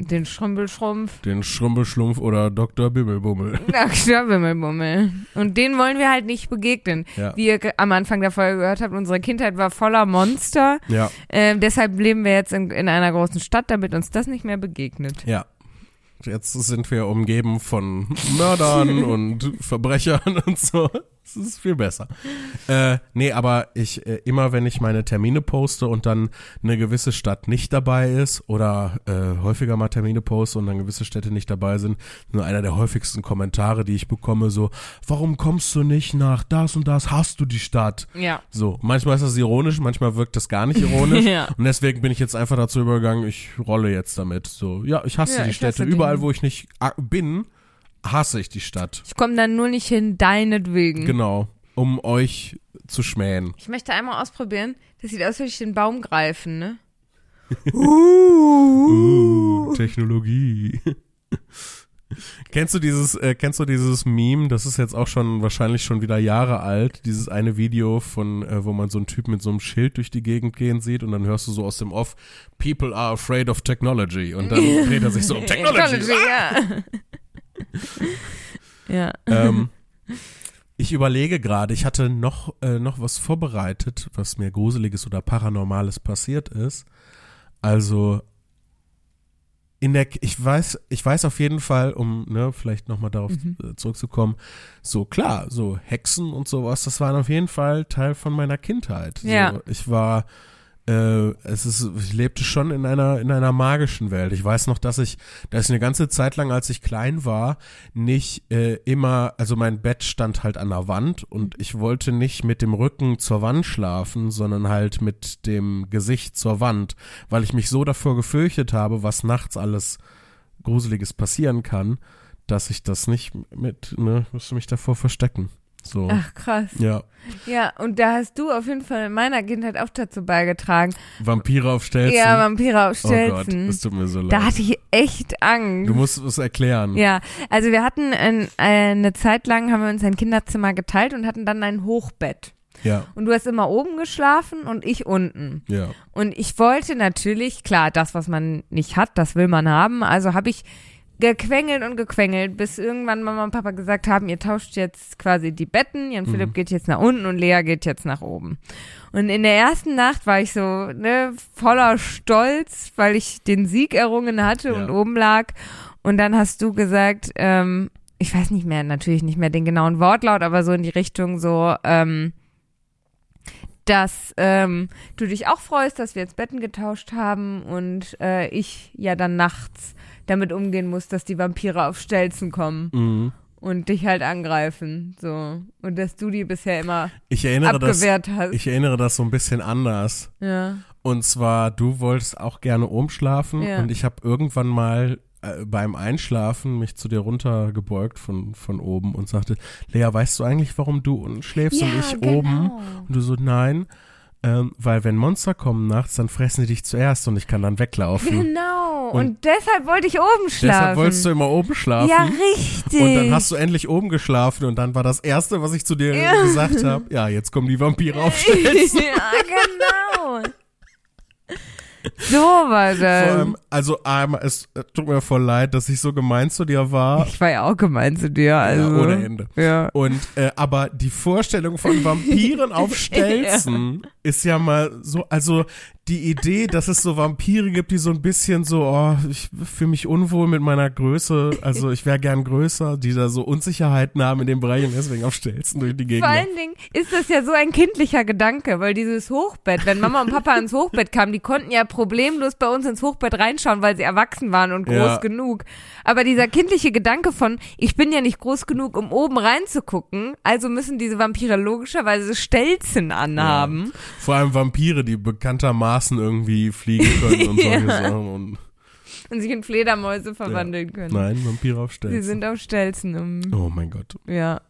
Den Schrumpelschrumpf. den Schrumpelschlumpf oder Dr. Bimmelbummel. Ach, [LAUGHS] Schwimmelbummel. Und denen wollen wir halt nicht begegnen. Ja. Wie ihr am Anfang der Folge gehört habt, unsere Kindheit war voller Monster. Ja, Ähm, deshalb leben wir jetzt in, in einer großen Stadt, damit uns das nicht mehr begegnet. ja. Jetzt sind wir umgeben von Mördern [LAUGHS] und Verbrechern und so. Das ist viel besser. Äh, nee, aber ich, äh, immer wenn ich meine Termine poste und dann eine gewisse Stadt nicht dabei ist oder äh, häufiger mal Termine poste und dann gewisse Städte nicht dabei sind, nur einer der häufigsten Kommentare, die ich bekomme, so, warum kommst du nicht nach das und das, hast du die Stadt? Ja. So, manchmal ist das ironisch, manchmal wirkt das gar nicht ironisch. [LAUGHS] Ja. Und deswegen bin ich jetzt einfach dazu übergegangen, ich rolle jetzt damit. So, ja, ich hasse Ja, die ich Städte. hasse. Überall, wo ich nicht ah, bin, hasse ich die Stadt. Ich komme dann nur nicht hin, deinetwegen. Genau. Um euch zu schmähen. Ich möchte einmal ausprobieren. Das sieht aus, als würde ich den Baum greifen, ne? [LAUGHS] Uh, Technologie. [LAUGHS] kennst du dieses, äh, kennst du dieses Meme? Das ist jetzt auch schon wahrscheinlich schon wieder Jahre alt. Dieses eine Video von, äh, wo man so einen Typ mit so einem Schild durch die Gegend gehen sieht und dann hörst du so aus dem Off, People are afraid of technology. Und dann [LAUGHS] dreht er sich so um Technology. ja. [LAUGHS] ja. ähm, ich überlege gerade, ich hatte noch, äh, noch was vorbereitet, was mir Gruseliges oder Paranormales passiert ist. Also in der, ich weiß, ich weiß auf jeden Fall, um ne, vielleicht nochmal darauf äh, zurückzukommen, so klar, so Hexen und sowas, das waren auf jeden Fall Teil von meiner Kindheit. Ja. So, ich war, äh, es ist, ich lebte schon in einer, in einer magischen Welt. Ich weiß noch, dass ich, dass ich eine ganze Zeit lang, als ich klein war, nicht äh, immer, also mein Bett stand halt an der Wand und ich wollte nicht mit dem Rücken zur Wand schlafen, sondern halt mit dem Gesicht zur Wand, weil ich mich so davor gefürchtet habe, was nachts alles Gruseliges passieren kann, dass ich das nicht mit, ne, musste mich davor verstecken. So. Ach, krass. Ja. Ja, und da hast du auf jeden Fall in meiner Kindheit auch dazu beigetragen. Vampire auf Stelzen. Ja, Vampire auf oh Gott, Stelzen. das tut mir so leid. da hatte ich echt Angst. Du musst es erklären. Ja, also wir hatten ein, eine Zeit lang, haben wir uns ein Kinderzimmer geteilt und hatten dann ein Hochbett. Ja, Und du hast immer oben geschlafen und ich unten. ja. Und ich wollte natürlich, klar, das, was man nicht hat, das will man haben. Also habe ich gequengelt und gequengelt, bis irgendwann Mama und Papa gesagt haben, ihr tauscht jetzt quasi die Betten, Jan Philipp geht jetzt nach unten und Lea geht jetzt nach oben. Und in der ersten Nacht war ich so ne, voller Stolz, weil ich den Sieg errungen hatte Ja. und oben lag. Und dann hast du gesagt, ähm, ich weiß nicht mehr, natürlich nicht mehr den genauen Wortlaut, aber so in die Richtung so, ähm, dass ähm, du dich auch freust, dass wir jetzt Betten getauscht haben und äh, ich ja dann nachts damit umgehen muss, dass die Vampire auf Stelzen kommen Mhm. und dich halt angreifen, so und dass du die bisher immer Ich erinnere das. abgewehrt hast. Ich erinnere das so ein bisschen anders. ja. Und zwar, du wolltest auch gerne oben schlafen Ja. und ich habe irgendwann mal äh, beim Einschlafen mich zu dir runtergebeugt von, von oben und sagte, Lea, weißt du eigentlich, warum du unten schläfst und Ja, ich genau. oben? Und du so, nein, ähm, weil wenn Monster kommen nachts, dann fressen sie dich zuerst und ich kann dann weglaufen. Genau. Und Und, deshalb wollte ich oben schlafen. Deshalb wolltest du immer oben schlafen. ja, richtig. Und dann hast du endlich oben geschlafen und dann war das Erste, was ich zu dir Ja. gesagt habe, ja, jetzt kommen die Vampire auf Stelzen. [LAUGHS] ja, genau. So war Vor das. allem, also einmal, es tut mir voll leid, dass ich so gemein zu dir war. ich war ja auch gemein zu dir. Also. Ja, ohne Ende. Ja. Und äh, aber die Vorstellung von Vampiren auf [LAUGHS] Stelzen ist ja mal so, also die Idee, dass es so Vampire gibt, die so ein bisschen so, oh, ich fühle mich unwohl mit meiner Größe, also ich wäre gern größer, die da so Unsicherheiten haben in dem Bereich und deswegen auf Stelzen durch die Gegend. Vor allen Dingen ist das ja so ein kindlicher Gedanke, weil dieses Hochbett, wenn Mama und Papa ins Hochbett kamen, die konnten ja problemlos bei uns ins Hochbett reinschauen, weil sie erwachsen waren und groß Ja. genug. Aber dieser kindliche Gedanke von, ich bin ja nicht groß genug, um oben reinzugucken, also müssen diese Vampire logischerweise Stelzen anhaben. Vor allem Vampire, die bekanntermaßen irgendwie fliegen können und [LAUGHS] solche Ja. Sachen. Und, Und sich in Fledermäuse verwandeln können. nein, Vampire auf Sie Stelzen. sind auf Stelzen. Um, Oh mein Gott. Ja,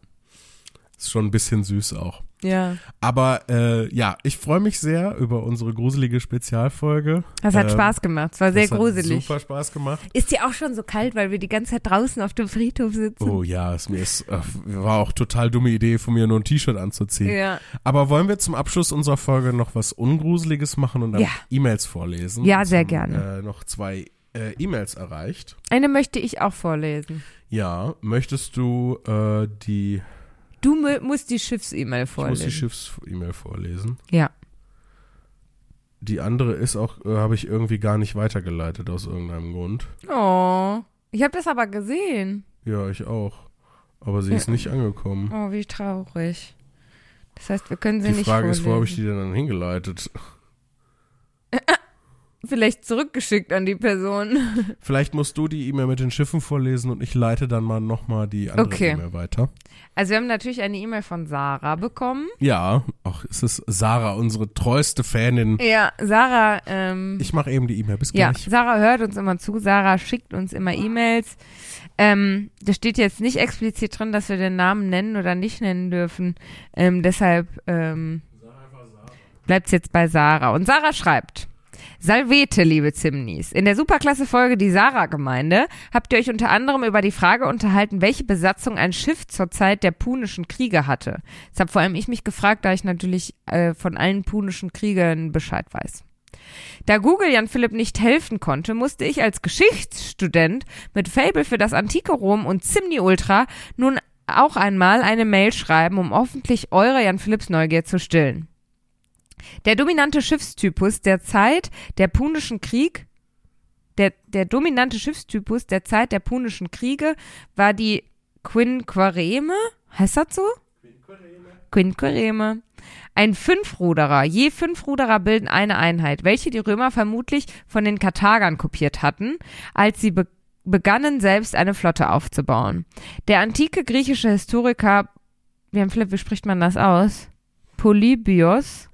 Ist schon ein bisschen süß auch. ja. Aber äh, ja, ich freue mich sehr über unsere gruselige Spezialfolge. Das hat Ähm, Spaß gemacht. Es war sehr das hat gruselig. Super Spaß gemacht. Ist dir auch schon so kalt, weil wir die ganze Zeit draußen auf dem Friedhof sitzen? Oh ja, es mir ist, äh, war auch total dumme Idee von mir, nur ein T-Shirt anzuziehen. Ja. Aber wollen wir zum Abschluss unserer Folge noch was Ungruseliges machen und dann Ja. E-Mails vorlesen? Ja, sehr haben, gerne. Äh, noch zwei äh, E-Mails erreicht. Eine möchte ich auch vorlesen. Ja, möchtest du äh, die, Du mu- musst die Schiffs-E-Mail ich muss die vorlesen. Schiffs-E-Mail vorlesen. ja. Die andere ist auch, äh, habe ich irgendwie gar nicht weitergeleitet aus irgendeinem Grund. Oh. Ich habe das aber gesehen. Ja, ich auch. Aber sie ist nicht angekommen. Oh, wie traurig. Das heißt, wir können sie Die nicht Frage ist, wo habe vorlesen. ich die denn dann hingeleitet? [LAUGHS] Vielleicht zurückgeschickt an die Person. [LAUGHS] Vielleicht musst du die E-Mail mit den Schiffen vorlesen und ich leite dann mal nochmal die andere Okay. E-Mail weiter. Also wir haben natürlich eine E-Mail von Sarah bekommen. Ja, ach, es ist Sarah, unsere treueste Fanin. Ja, Sarah, ähm, Ich mache eben die E-Mail. Bis ja, gleich. Sarah hört uns immer zu. Sarah schickt uns immer E-Mails. Ähm, da steht jetzt nicht explizit drin, dass wir den Namen nennen oder nicht nennen dürfen. Ähm, deshalb ähm, bleibt es jetzt bei Sarah. Und Sarah schreibt. Salvete, liebe Zimnis. In der Superklasse-Folge Die Sarah-Gemeinde habt ihr euch unter anderem über die Frage unterhalten, welche Besatzung ein Schiff zur Zeit der Punischen Kriege hatte. Das habe vor allem ich mich gefragt, da ich natürlich äh, von allen Punischen Kriegen Bescheid weiß. Da Google Jan Philipp nicht helfen konnte, musste ich als Geschichtsstudent mit Fable für das antike Rom und Zimni Ultra nun auch einmal eine Mail schreiben, um hoffentlich eure Jan Philipps Neugier zu stillen. Der dominante Schiffstypus der Zeit der Punischen Krieg der, der dominante Schiffstypus der Zeit der Punischen Kriege war die Quinquereme. Heißt das so? Quinquereme. Ein Fünfruderer. Je fünf Ruderer bilden eine Einheit, welche die Römer vermutlich von den Karthagern kopiert hatten, als sie be begannen, selbst eine Flotte aufzubauen. Der antike griechische Historiker, wie spricht man das aus? Polybios.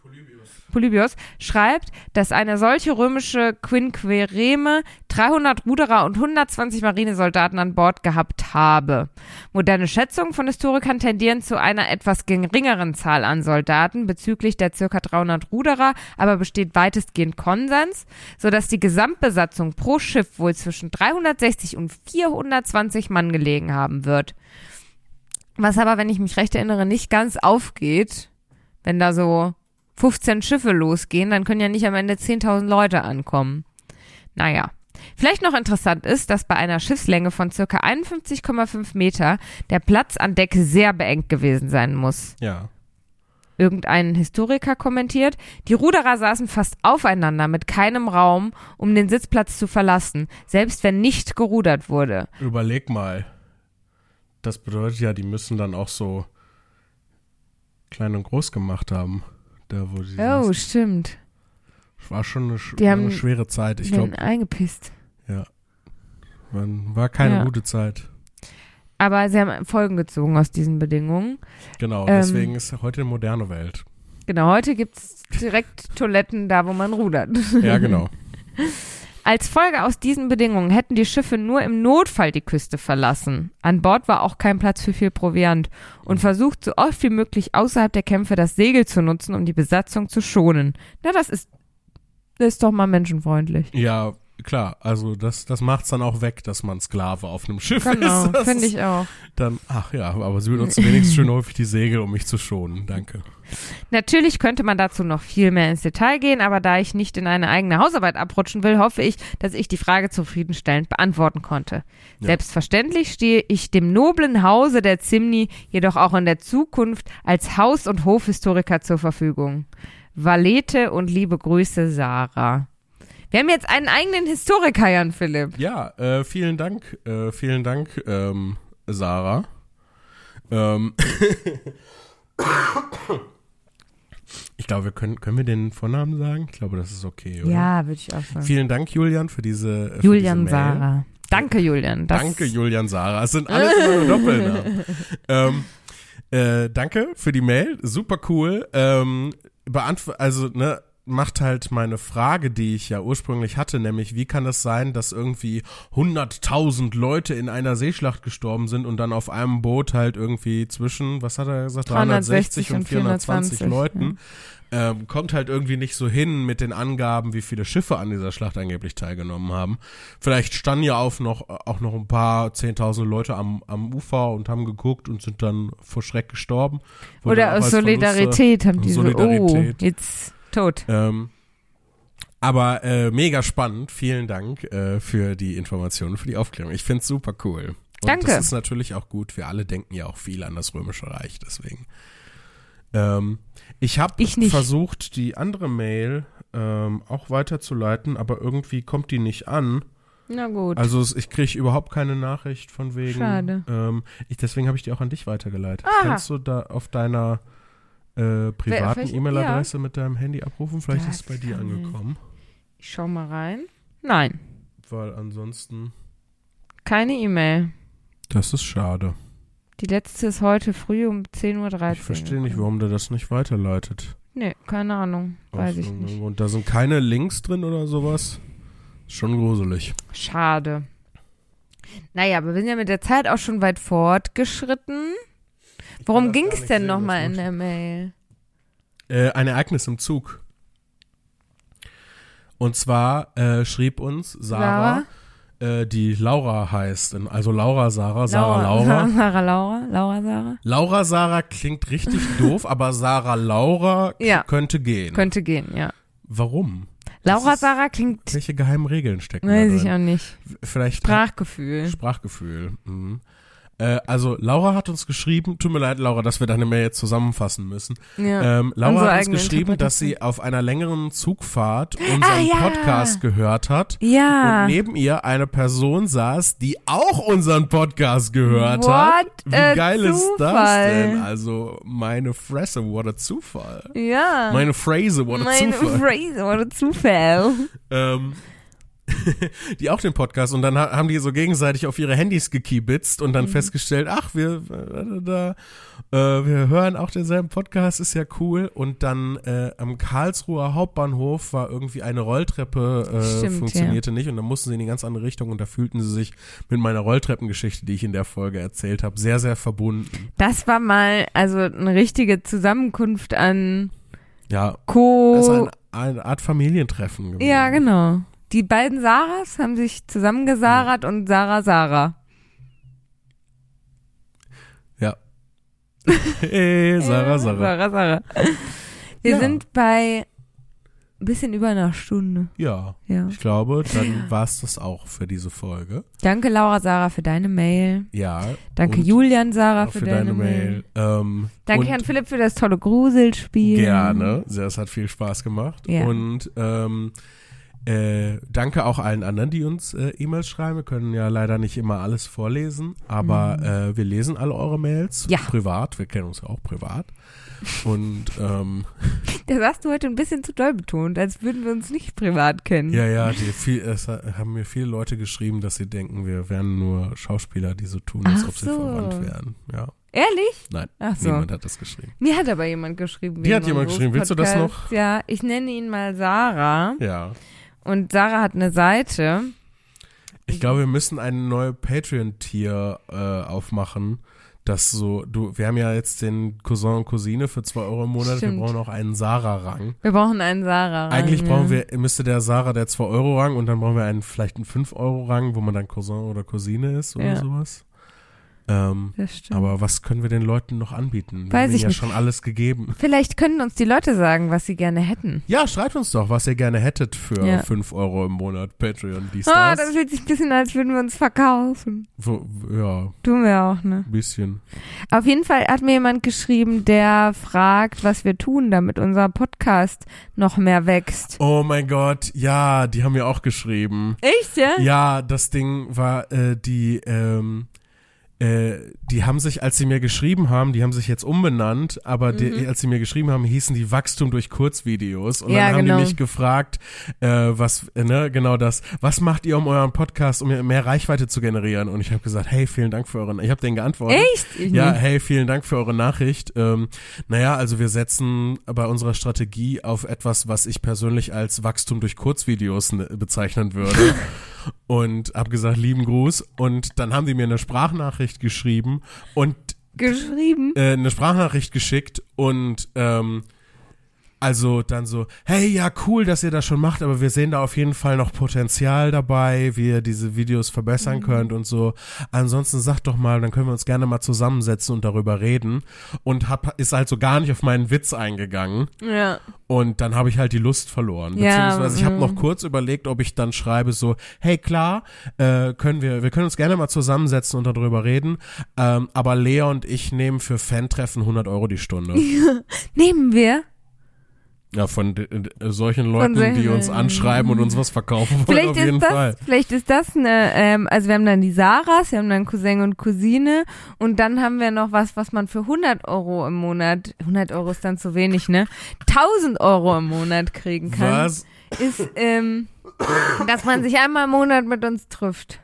Polybios schreibt, dass eine solche römische Quinquereme 300 Ruderer und 120 Marinesoldaten an Bord gehabt habe. Moderne Schätzungen von Historikern tendieren zu einer etwas geringeren Zahl an Soldaten bezüglich der ca. 300 Ruderer, aber besteht weitestgehend Konsens, sodass die Gesamtbesatzung pro Schiff wohl zwischen 360 und 420 Mann gelegen haben wird. Was aber, wenn ich mich recht erinnere, nicht ganz aufgeht, wenn da so 15 Schiffe losgehen, dann können ja nicht am Ende 10.000 Leute ankommen. Naja. Vielleicht noch interessant ist, dass bei einer Schiffslänge von circa 51,5 Meter der Platz an Deck sehr beengt gewesen sein muss. Ja. Irgendein Historiker kommentiert, die Ruderer saßen fast aufeinander mit keinem Raum, um den Sitzplatz zu verlassen, selbst wenn nicht gerudert wurde. Überleg mal. Das bedeutet ja, die müssen dann auch so klein und groß gemacht haben. Da, wo sie Oh, saßen. stimmt. war schon eine, sch Die haben eine schwere Zeit. Ich glaube, eingepisst. war keine Ja. gute Zeit. Aber sie haben Folgen gezogen aus diesen Bedingungen. Genau, Ähm, deswegen ist heute eine moderne Welt. Genau, heute gibt's direkt Toiletten da, wo man rudert. Ja, genau. [LAUGHS] Als Folge aus diesen Bedingungen hätten die Schiffe nur im Notfall die Küste verlassen. An Bord war auch kein Platz für viel Proviant und versucht so oft wie möglich außerhalb der Kämpfe das Segel zu nutzen, um die Besatzung zu schonen. Na, das ist, das ist doch mal menschenfreundlich. Ja, klar. Also das, das macht's dann auch weg, dass man Sklave auf einem Schiff Genau, ist. [LAUGHS] Das finde ich auch. Dann, ach ja, aber sie benutzen wenigstens schön häufig die Segel, um mich zu schonen. Danke. Natürlich könnte man dazu noch viel mehr ins Detail gehen, aber da ich nicht in eine eigene Hausarbeit abrutschen will, hoffe ich, dass ich die Frage zufriedenstellend beantworten konnte. Ja. Selbstverständlich stehe ich dem noblen Hause der Zimni jedoch auch in der Zukunft als Haus- und Hofhistoriker zur Verfügung. Valete und liebe Grüße, Sarah. Wir haben jetzt einen eigenen Historiker, Jan Philipp. Ja, äh, vielen Dank, äh, vielen Dank, ähm, Sarah. Ähm, [COUGHS] ich glaube, wir können, können wir den Vornamen sagen? Ich glaube, das ist okay, oder? Ja, würde ich auch sagen. Vielen Dank, Julian, für diese, äh, für Julian diese. Sarah. Danke, Julian. Danke, Julian Sarah. Es sind alles nur Doppelnamen. [LAUGHS] ähm, äh, danke für die Mail. Super cool. Ähm, beantw also, ne, macht halt meine Frage, die ich ja ursprünglich hatte, nämlich wie kann es sein, dass irgendwie 100.000 Leute in einer Seeschlacht gestorben sind und dann auf einem Boot halt irgendwie zwischen, was hat er gesagt, 360 und 420 Leuten. Ähm, kommt halt irgendwie nicht so hin mit den Angaben, wie viele Schiffe an dieser Schlacht angeblich teilgenommen haben. Vielleicht standen ja auf noch, auch noch ein paar zehntausende Leute am, am Ufer und haben geguckt und sind dann vor Schreck gestorben. Oder aus als Verluste- Solidarität haben die so, oh, Solidarität. jetzt tot. Ähm, aber äh, mega spannend. Vielen Dank äh, für die Informationen, für die Aufklärung. Ich finde es super cool. Und Danke. das ist natürlich auch gut. Wir alle denken ja auch viel an das Römische Reich, deswegen. Ähm, ich habe versucht, die andere Mail ähm, auch weiterzuleiten, aber irgendwie kommt die nicht an. Na gut. Also ich kriege überhaupt keine Nachricht von wegen. Schade. Ähm, ich, deswegen habe ich die auch an dich weitergeleitet. Ah. Kannst du da auf deiner äh, privaten E-Mail-Adresse mit deinem Handy abrufen? Vielleicht Das ist es bei dir angekommen. ich schau mal rein. Nein, Weil ansonsten. keine E-Mail. Das ist schade. Die letzte ist heute früh um 10.13 Uhr. Ich verstehe nicht, warum der das nicht weiterleitet. Nee, keine Ahnung. Weiß Aus ich nicht. Grund. Da sind keine Links drin oder sowas. Schon gruselig. Schade. Naja, aber wir sind ja mit der Zeit auch schon weit fortgeschritten. Worum ging es denn nochmal in der Mail? Äh, ein Ereignis im Zug. Und zwar äh, schrieb uns Sarah, Äh, die Laura heißt. Also Laura Sarah, Sarah Laura. [LAUGHS] Sarah Laura. Laura Sarah. Laura Sarah klingt richtig [LAUGHS] doof, aber Sarah Laura Ja. könnte gehen. Könnte gehen, ja. Warum? Laura ist- Sarah klingt, Welche geheimen Regeln stecken weiß da ich drin? auch nicht. Vielleicht Sprachgefühl. Sprachgefühl. Mhm. Äh, also Laura hat uns geschrieben, tut mir leid, Laura, dass wir deine Mail jetzt zusammenfassen müssen. Ja. Ähm, Laura hat uns geschrieben, dass sie auf einer längeren Zugfahrt unseren Ah, ja. Podcast gehört hat. ja. Und neben ihr eine Person saß, die auch unseren Podcast gehört hat. What Wie a geil ist das Zufall. denn? Also meine Fresse, what a Zufall. ja. Meine Phrase, what a Meine Zufall. Phrase, what a Zufall. ähm, [LAUGHS] die auch den Podcast und dann ha- haben die so gegenseitig auf ihre Handys gekibitzt und Mhm. dann festgestellt, ach, wir äh, da, äh, wir hören auch denselben Podcast, ist ja cool. Und dann äh, am Karlsruher Hauptbahnhof war irgendwie eine Rolltreppe, äh, Stimmt, funktionierte nicht und dann mussten sie in die ganz andere Richtung und da fühlten sie sich mit meiner Rolltreppengeschichte, die ich in der Folge erzählt habe, sehr, sehr verbunden. Das war mal also eine richtige Zusammenkunft an Ja, Co. ein, eine Art Familientreffen gewesen. ja, genau. Die beiden Sarahs haben sich zusammengesarert und Sarah Sarah. Ja. [LAUGHS] hey, Sarah, Sarah. Sarah, Sarah. Wir Ja. sind bei ein bisschen über einer Stunde. Ja. Ja. Ich glaube, dann [LAUGHS] war es das auch für diese Folge. Danke Laura Sarah für deine Mail. Ja. Danke Julian Sarah auch für, deine, Mail. Ähm, Danke Herrn Philipp für das tolle Gruselspiel. Gerne. Es hat viel Spaß gemacht. Ja. Und ähm, äh, danke auch allen anderen, die uns äh, E-Mails schreiben. Wir können ja leider nicht immer alles vorlesen, aber äh, wir lesen alle eure Mails Mhm. Ja. privat. Wir kennen uns ja auch privat. Und ähm, [LAUGHS] Das hast du heute ein bisschen zu doll betont, als würden wir uns nicht privat kennen. ja, ja, viel, es ha- haben mir viele Leute geschrieben, dass sie denken, wir wären nur Schauspieler, die so tun, als Ach ob sie so. verwandt wären. Ja, Ehrlich? nein, Ach so. niemand hat das geschrieben. Mir hat aber jemand geschrieben. Wegen hat jemand geschrieben. Willst du das Podcasts. Ja, ich nenne ihn mal Sarah. Ja. Und Sarah hat eine Seite. Ich glaube, wir müssen eine neue Patreon-Tier äh, aufmachen. Das so, du, wir haben ja jetzt den Cousin und Cousine für 2 Euro im Monat, Stimmt. wir brauchen auch einen Sarah-Rang. Wir brauchen einen Sarah. Eigentlich ja. brauchen wir, müsste der Sarah der 2-Euro-Rang und dann brauchen wir einen, vielleicht einen 5-Euro-Rang, wo man dann Cousin oder Cousine ist oder Ja. sowas. Ähm, Das stimmt. aber was können wir den Leuten noch anbieten? Wir Weiß haben ich ja nicht. schon alles gegeben. Vielleicht können uns die Leute sagen, was sie gerne hätten. Ja, schreibt uns doch, was ihr gerne hättet für Ja. 5 Euro im Monat Patreon, dies, Ah, das. das fühlt sich ein bisschen als würden wir uns verkaufen. Wo, ja, Tun wir auch, ne? ein bisschen. Auf jeden Fall hat mir jemand geschrieben, der fragt, was wir tun, damit unser Podcast noch mehr wächst. Oh mein Gott, ja, die haben mir auch geschrieben. Echt, ja? Ja, das Ding war, äh, die, ähm, äh, die haben sich, als sie mir geschrieben haben, die haben sich jetzt umbenannt, aber die, Mhm. als sie mir geschrieben haben, hießen die Wachstum durch Kurzvideos. Und Ja, dann haben genau. die mich gefragt, äh, was, äh, ne, genau das, was macht ihr um euren Podcast, um mehr Reichweite zu generieren? Und ich habe gesagt, hey, vielen Dank für euren, ich habe denen geantwortet. Echt? Ich Ja, nicht. hey, vielen Dank für eure Nachricht. Ähm, naja, also wir setzen bei unserer Strategie auf etwas, was ich persönlich als Wachstum durch Kurzvideos ne, bezeichnen würde. [LAUGHS] und habe gesagt, lieben Gruß. Und dann haben die mir eine Sprachnachricht geschrieben und Geschrieben. äh, eine Sprachnachricht geschickt und ähm, also dann so, hey, ja, cool, dass ihr das schon macht, aber wir sehen da auf jeden Fall noch Potenzial dabei, wie ihr diese Videos verbessern könnt und so. Ansonsten sagt doch mal, dann können wir uns gerne mal zusammensetzen und darüber reden. Und hab, ist halt so gar nicht auf meinen Witz eingegangen. Ja. Und dann habe ich halt die Lust verloren. Ja, Beziehungsweise ich habe mm. noch kurz überlegt, ob ich dann schreibe so, hey klar, äh, können wir, wir können uns gerne mal zusammensetzen und darüber reden. Ähm, aber Lea und ich nehmen für Fan-Treffen 100 Euro die Stunde. [LAUGHS] Nehmen wir. Ja, von solchen Leuten, solchen- die uns anschreiben und uns was verkaufen wollen, Vielleicht auf jeden ist, das, Fall. vielleicht ist das eine, ähm, also wir haben dann die Saras, wir haben dann Cousin und Cousine und dann haben wir noch was, was man für 100 Euro im Monat, 100 Euro ist dann zu wenig, ne? 1000 Euro im Monat kriegen kann. Was? Ist, ähm, dass man sich einmal im Monat mit uns trifft.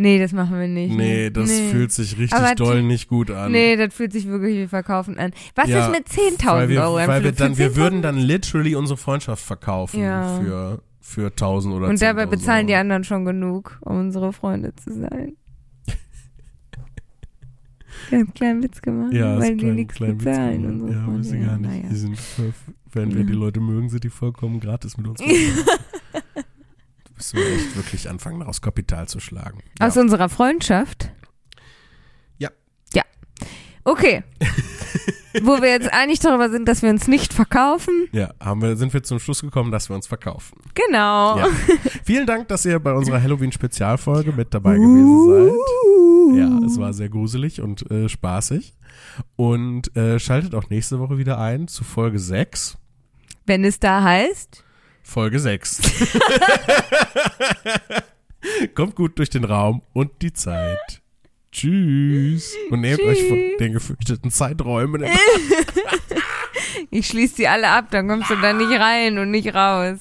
Nee, das machen wir nicht. Nee, ne? das fühlt sich richtig Aber doll nicht gut an. Nee, das fühlt sich wirklich wie Verkaufen an. Was Ja, ist mit weil 10.000 wir, Euro? weil wir dann, wir 10.000 würden dann literally unsere Freundschaft verkaufen Ja. für, für 1000 oder Und dabei 10.000 bezahlen die Euro. anderen schon genug, um unsere Freunde zu sein. [LAUGHS] Ganz kleinen Witz gemacht, Ja, weil die nichts bezahlen. gemacht. unsere Ja, ich gar nicht. Naja. Die sind, wenn wir Ja. die Leute mögen, sind die vollkommen gratis mit uns. [LAUGHS] müssen wir echt wirklich anfangen, daraus Kapital zu schlagen. Ja. Aus unserer Freundschaft? Ja. Ja. Okay. [LAUGHS] Wo wir jetzt einig darüber sind, dass wir uns nicht verkaufen. ja, haben wir, sind wir zum Schluss gekommen, dass wir uns verkaufen. Genau. Ja. Vielen Dank, dass ihr bei unserer Halloween-Spezialfolge mit dabei gewesen seid. Ja, es war sehr gruselig und äh, spaßig. Und äh, schaltet auch nächste Woche wieder ein zu Folge 6. Wenn es da heißt. Folge 6. [LAUGHS] Kommt gut durch den Raum und die Zeit. Tschüss. Und nehmt euch von Tschüss. den gefürchteten Zeiträumen. [LAUGHS] [LAUGHS] Ich schließe die alle ab, dann kommst du da nicht rein und nicht raus.